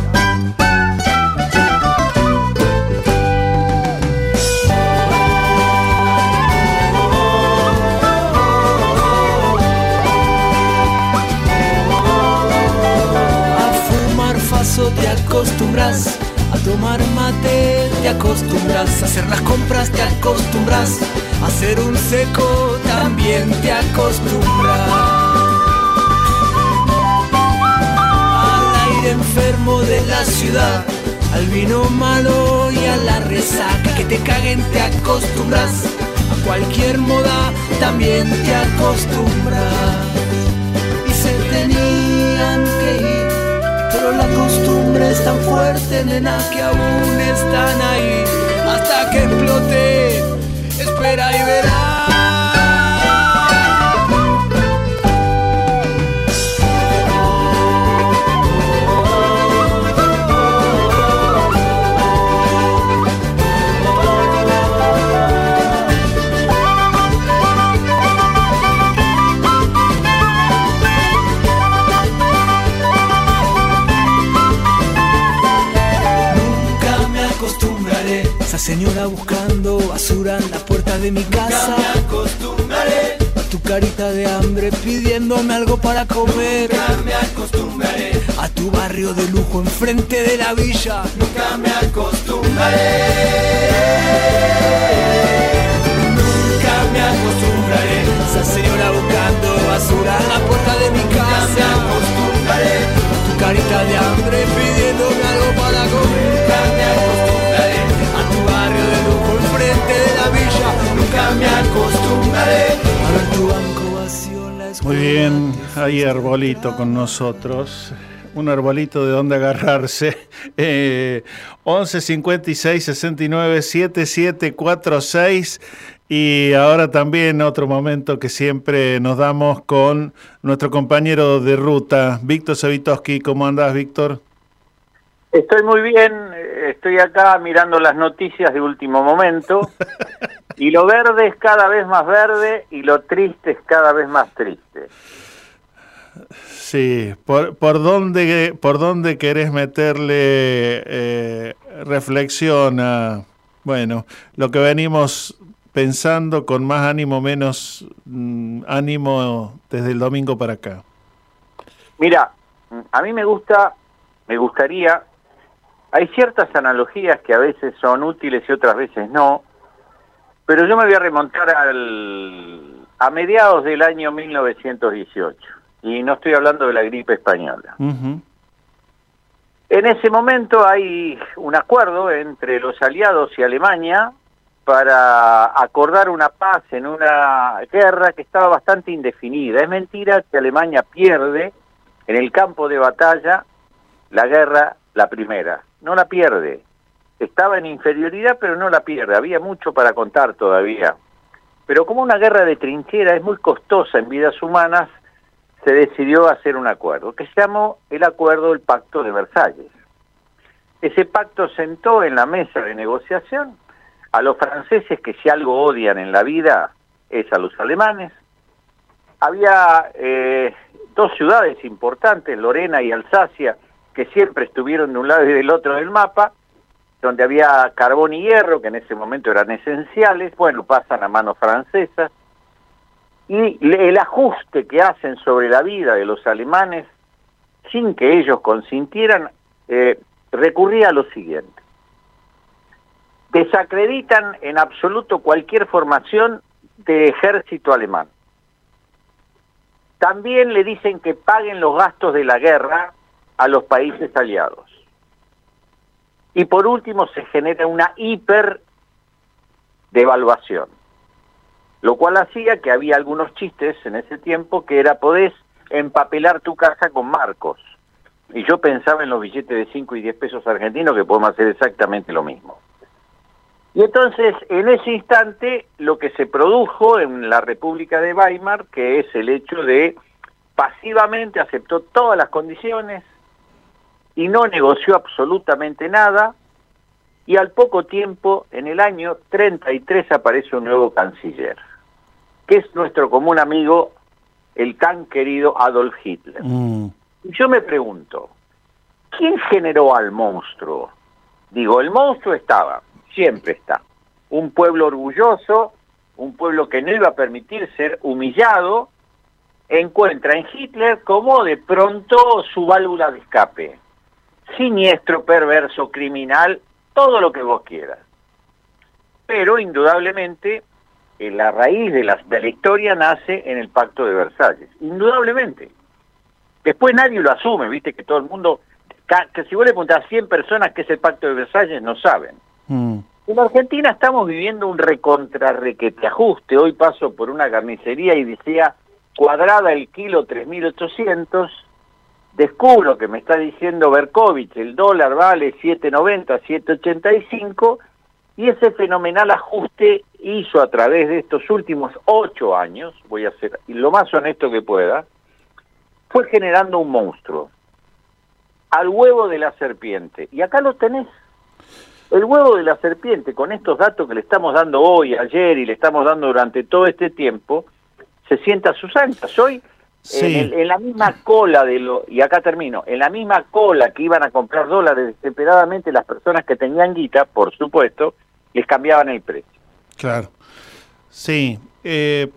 También te acostumbras. enfermo de la ciudad, al vino malo y a la resaca. Que te caguen te acostumbras, a cualquier moda también te acostumbras. Y se tenían que ir, pero la costumbre es tan fuerte, nena, que aún están ahí. Hasta que explote, espera y verás. Buscando basura en la puerta de mi casa. Nunca me acostumbraré. A tu carita de hambre pidiéndome algo para comer. Nunca me acostumbraré. A tu barrio de lujo enfrente de la villa. Nunca me acostumbraré. Nunca me acostumbraré. Esa señora buscando basura en la puerta de mi casa. Nunca me acostumbraré. A tu carita de hambre pidiéndome algo para comer. Nunca me acostumbraré. Nunca me acostumbraré. A ver tu banco vacío en la Muy bien, hay arbolito con nosotros. Un arbolito de donde agarrarse. <laughs> Eh, 11 56 69 77 46. Y ahora también otro momento que siempre nos damos con nuestro compañero de ruta, Víctor Savitoski. ¿Cómo andás, Víctor? Estoy muy bien, estoy acá mirando las noticias de último momento <laughs> y lo verde es cada vez más verde y lo triste es cada vez más triste. Sí, ¿por, por, dónde, por dónde querés meterle eh, reflexión a, bueno, lo que venimos pensando con más ánimo, menos mm, ánimo desde el domingo para acá? Mira, a mí me gusta, me gustaría, hay ciertas analogías que a veces son útiles y otras veces no, pero yo me voy a remontar al, a mediados del año 1918, y no estoy hablando de la gripe española. Uh -huh. En ese momento hay un acuerdo entre los aliados y Alemania para acordar una paz en una guerra que estaba bastante indefinida. Es mentira que Alemania pierde en el campo de batalla la guerra, la primera. No la pierde. Estaba en inferioridad, pero no la pierde. Había mucho para contar todavía. Pero como una guerra de trinchera es muy costosa en vidas humanas, se decidió hacer un acuerdo, que se llamó el Acuerdo del Pacto de Versalles. Ese pacto sentó en la mesa de negociación a los franceses que si algo odian en la vida es a los alemanes. Había eh, dos ciudades importantes, Lorena y Alsacia, que siempre estuvieron de un lado y del otro del mapa, donde había carbón y hierro, que en ese momento eran esenciales, bueno, pasan a manos francesas, y el ajuste que hacen sobre la vida de los alemanes, sin que ellos consintieran, eh, recurría a lo siguiente. Desacreditan en absoluto cualquier formación de ejército alemán. También le dicen que paguen los gastos de la guerra a los países aliados. Y por último se genera una hiper devaluación, lo cual hacía que había algunos chistes en ese tiempo que era podés empapelar tu casa con marcos. Y yo pensaba en los billetes de 5 y 10 pesos argentinos que podemos hacer exactamente lo mismo. Y entonces, en ese instante, lo que se produjo en la República de Weimar, que es el hecho de pasivamente aceptó todas las condiciones y no negoció absolutamente nada, y al poco tiempo, en el año 33, aparece un nuevo canciller, que es nuestro común amigo, el tan querido Adolf Hitler. Mm. Yo me pregunto, ¿quién generó al monstruo? Digo, el monstruo estaba, siempre está. Un pueblo orgulloso, un pueblo que no iba a permitir ser humillado, encuentra en Hitler como de pronto su válvula de escape. Siniestro, perverso, criminal, todo lo que vos quieras. Pero indudablemente eh, la raíz de la, de la historia nace en el Pacto de Versalles, indudablemente. Después nadie lo asume, viste que todo el mundo que si vos le preguntás a 100 personas qué es el pacto de Versalles, no saben. Mm. En Argentina estamos viviendo un recontrarrequete ajuste. Hoy paso por una carnicería y decía cuadrada el kilo 3.800. Descubro que me está diciendo Berkovich, el dólar vale 7.90, 7.85 y ese fenomenal ajuste hizo a través de estos últimos ocho años, voy a ser lo más honesto que pueda, fue generando un monstruo, al huevo de la serpiente. Y acá lo tenés. El huevo de la serpiente, con estos datos que le estamos dando hoy, ayer y le estamos dando durante todo este tiempo, se sienta a sus anchas. Hoy, en, en, la misma cola de lo, y acá termino, en la misma cola que iban a comprar dólares desesperadamente las personas que tenían guita, por supuesto, les cambiaban el precio. Claro. Sí. Eh,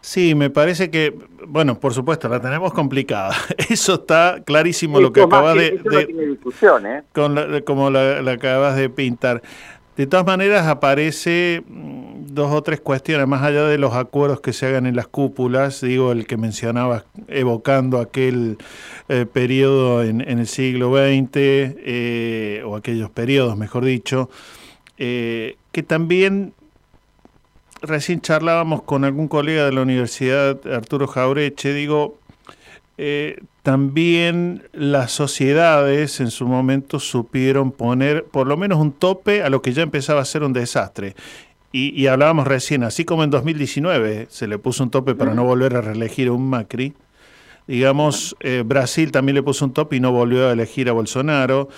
sí, me parece que, bueno, por supuesto, la tenemos complicada. <laughs> Eso está clarísimo lo que acabas de... Eso no tiene discusión, ¿eh? Con la, como la, la acabas de pintar. De todas maneras, aparece dos o tres cuestiones, más allá de los acuerdos que se hagan en las cúpulas, digo, el que mencionabas, evocando aquel eh, periodo en, el siglo XX, eh, o aquellos periodos, mejor dicho, eh, que también recién charlábamos con algún colega de la Universidad, Arturo Jaureche, digo, eh, también las sociedades en su momento supieron poner por lo menos un tope a lo que ya empezaba a ser un desastre. Y, y hablábamos recién, así como en 2019 se le puso un tope para no volver a reelegir a un Macri, digamos, eh, Brasil también le puso un tope y no volvió a elegir a Bolsonaro.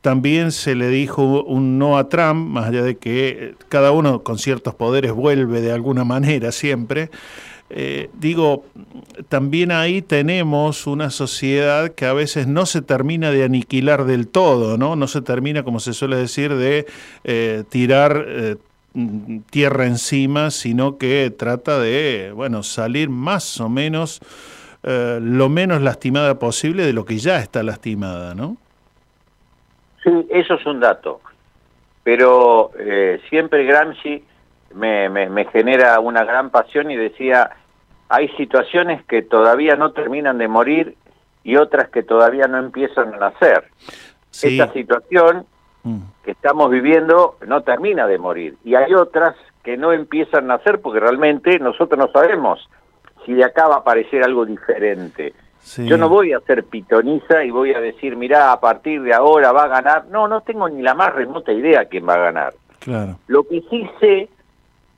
También se le dijo un no a Trump, más allá de que cada uno con ciertos poderes vuelve de alguna manera siempre. Eh, digo, también ahí tenemos una sociedad que a veces no se termina de aniquilar del todo, ¿no? No se termina, como se suele decir, de eh, tirar eh, tierra encima, sino que trata de, bueno, salir más o menos eh, lo menos lastimada posible de lo que ya está lastimada, ¿no? Sí, eso es un dato. Pero eh, siempre Gramsci me, me, me, genera una gran pasión y decía, hay situaciones que todavía no terminan de morir y otras que todavía no empiezan a nacer. Sí. Esta situación mm. que estamos viviendo no termina de morir y hay otras que no empiezan a nacer porque realmente nosotros no sabemos si de acá va a aparecer algo diferente. Sí. Yo no voy a ser pitoniza y voy a decir, mirá, a partir de ahora va a ganar. No, no tengo ni la más remota idea quién va a ganar. Claro. Lo que sí sé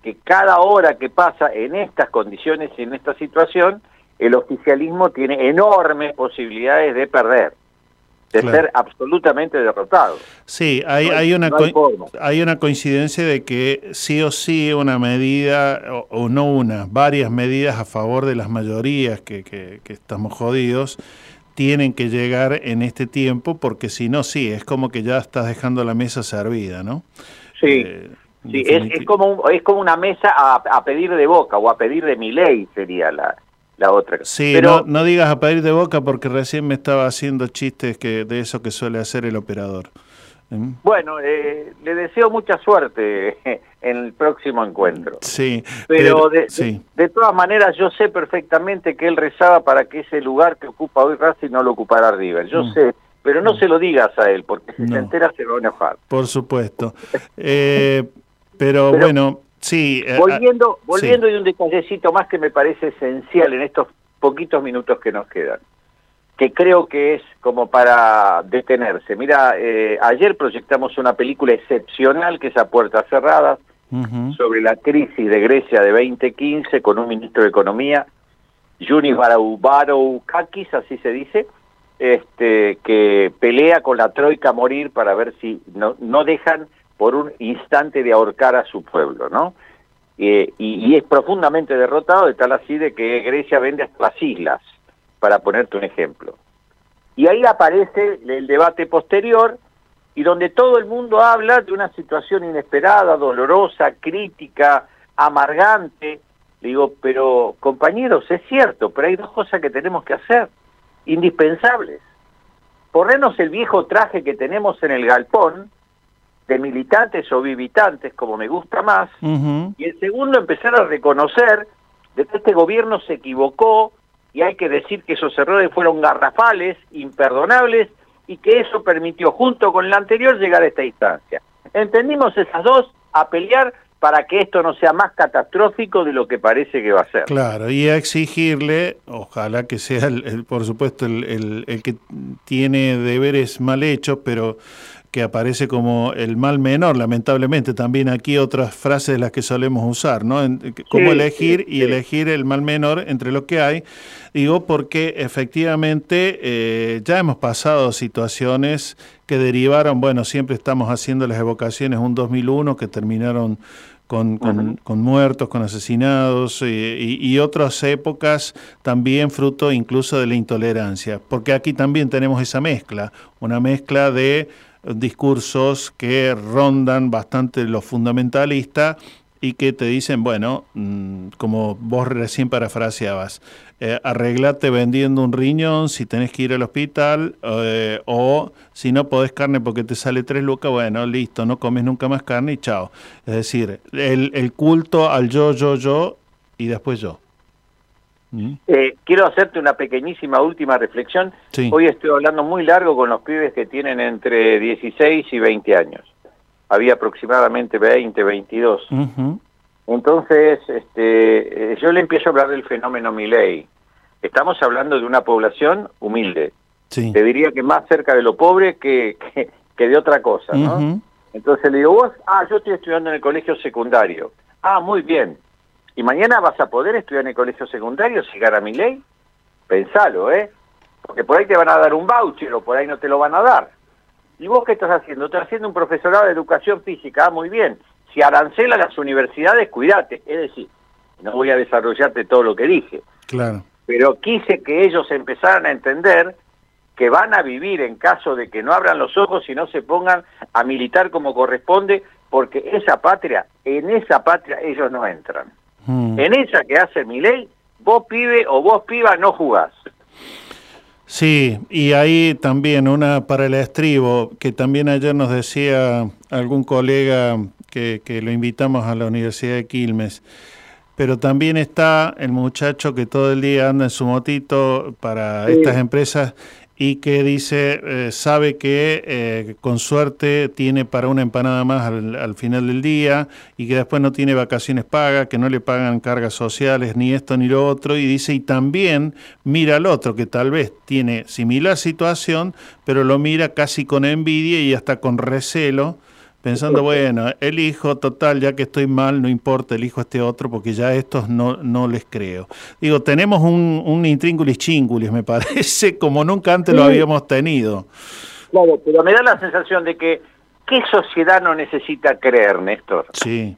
que cada hora que pasa en estas condiciones y en esta situación, el oficialismo tiene enormes posibilidades de perder, de claro. ser absolutamente derrotado. Sí, hay, no hay, hay una, no hay, hay, una coincidencia de que sí o sí una medida, o, o, no una, varias medidas a favor de las mayorías que, que, que estamos jodidos, tienen que llegar en este tiempo, porque si no, sí, es como que ya estás dejando la mesa servida, ¿no? Sí. Eh, Sí, es, es, como un, es como una mesa a, a, pedir de boca o a pedir de mi ley sería la, la otra. Sí, Pero, no, no, digas a pedir de boca porque recién me estaba haciendo chistes que de eso que suele hacer el operador. ¿Mm? Bueno, eh, le deseo mucha suerte <laughs> en el próximo encuentro. Sí, pero, pero de, sí. De, de, todas maneras yo sé perfectamente que él rezaba para que ese lugar que ocupa hoy Racing no lo ocupara River. Yo mm. sé pero no, no, se lo digas a él, porque si no. se entera se va a enojar. Por supuesto. <laughs> eh, pero, pero, bueno, sí. Eh, volviendo volviendo sí. y un detallecito más que me parece esencial en estos poquitos minutos que nos quedan, que creo que es como para detenerse. Mira, eh, ayer proyectamos una película excepcional que es A Puertas Cerradas, uh -huh. sobre la crisis de Grecia de 2015 con un ministro de Economía, Yunis Varoufakis, así se dice, este, que pelea con la troika a morir para ver si no, no dejan por un instante de ahorcar a su pueblo, ¿no? Eh, y, y, es profundamente derrotado de tal así de que Grecia vende hasta las islas, para ponerte un ejemplo. Y ahí aparece el debate posterior y donde todo el mundo habla de una situación inesperada, dolorosa, crítica, amargante. Le digo, pero compañeros, es cierto, pero hay dos cosas que tenemos que hacer, indispensables. Ponernos el viejo traje que tenemos en el galpón, de militantes o vivitantes, como me gusta más, uh -huh. y el segundo, empezar a reconocer de que este gobierno se equivocó y hay que decir que esos errores fueron garrafales, imperdonables y que eso permitió, junto con el anterior, llegar a esta instancia. Entendimos esas dos a pelear para que esto no sea más catastrófico de lo que parece que va a ser. Claro, y a exigirle, ojalá que sea, el, por supuesto, el, el, que tiene deberes mal hechos, pero que aparece como el mal menor, lamentablemente. También aquí otras frases de las que solemos usar, ¿no? Cómo elegir y elegir el mal menor entre lo que hay. Digo porque efectivamente eh, ya hemos pasado situaciones que derivaron, bueno, siempre estamos haciendo las evocaciones, un 2001 que terminaron con, con, muertos, con asesinados eh, y, otras épocas también fruto incluso de la intolerancia, porque aquí también tenemos esa mezcla, una mezcla de discursos que rondan bastante lo fundamentalista y que te dicen, bueno, mm, como vos recién parafraseabas, eh, arreglate vendiendo un riñón si tenés que ir al hospital eh, o si no podés carne porque te sale tres lucas, bueno, listo, no comes nunca más carne y chao. Es decir, el, el culto al yo, yo, yo y después yo. ¿Mm? Eh, quiero hacerte una pequeñísima última reflexión. Hoy estoy hablando muy largo con los pibes que tienen entre 16 y 20 años. Había aproximadamente 20, 22. Entonces, este, eh, yo le empiezo a hablar del fenómeno Milley. Estamos hablando de una población humilde. Te diría que más cerca de lo pobre que, que, de otra cosa, ¿no? Entonces le digo, vos, ah, yo estoy estudiando en el colegio secundario. Ah, muy bien. ¿Y mañana vas a poder estudiar en el colegio secundario si gana mi ley? Pensalo, ¿eh? Porque por ahí te van a dar un voucher o por ahí no te lo van a dar. ¿Y vos qué estás haciendo? Estás haciendo un profesorado de educación física, ah, muy bien. Si arancela las universidades, cuídate. Es decir, no voy a desarrollarte todo lo que dije. Claro. Pero quise que ellos empezaran a entender que van a vivir en caso de que no abran los ojos y no se pongan a militar como corresponde, porque esa patria, en esa patria ellos no entran. Hmm. En esa que hace mi ley, vos pibe o vos piba no jugás. Sí, y ahí también una para el estribo, que también ayer nos decía algún colega que, que lo invitamos a la Universidad de Quilmes, pero también está el muchacho que todo el día anda en su motito para estas empresas y que dice, eh, sabe que eh, con suerte tiene para una empanada más al, final del día y que después no tiene vacaciones pagas, que no le pagan cargas sociales, ni esto ni lo otro, y dice, y también mira al otro que tal vez tiene similar situación, pero lo mira casi con envidia y hasta con recelo pensando, bueno, el hijo total, ya que estoy mal, no importa, elijo este otro porque ya estos no, no les creo. Digo, tenemos un, un intríngulis chingulis, me <laughs> parece, como nunca antes lo habíamos tenido. Claro, pero me da la sensación de que, ¿qué sociedad no necesita creer, Néstor? Sí.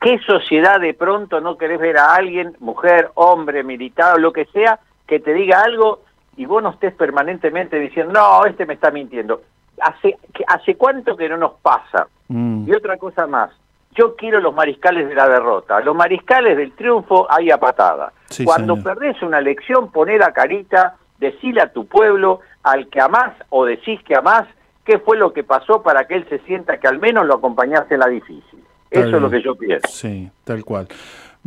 ¿Qué sociedad de pronto no querés ver a alguien, mujer, hombre, militar, lo que sea, que te diga algo y vos no estés permanentemente diciendo, no, este me está mintiendo? ¿Hace, hace cuánto que no nos pasa? Mm. Y otra cosa más, yo quiero los mariscales de la derrota, los mariscales del triunfo hay a patada. Cuando perdés una elección, poné la carita, decile a tu pueblo, al que amás o decís que amás, qué fue lo que pasó para que él se sienta que al menos lo acompañase en la difícil. Eso es lo que yo pienso. Sí, tal cual.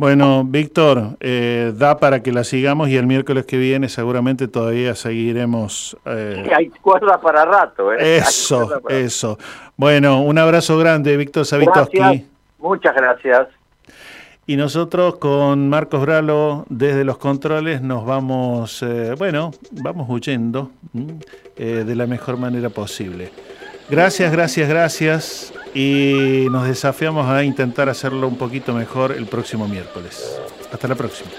Bueno, Víctor, eh, da para que la sigamos y el miércoles que viene seguramente todavía seguiremos. Eh... hay cuerda para rato. ¿eh? Eso, eso. Bueno, un abrazo grande, Víctor Savitoski. Muchas gracias. Y nosotros con Marcos Bralo desde los controles nos vamos, eh, bueno, vamos huyendo eh, de la mejor manera posible. Gracias, gracias, gracias. Y nos desafiamos a intentar hacerlo un poquito mejor el próximo miércoles. Hasta la próxima.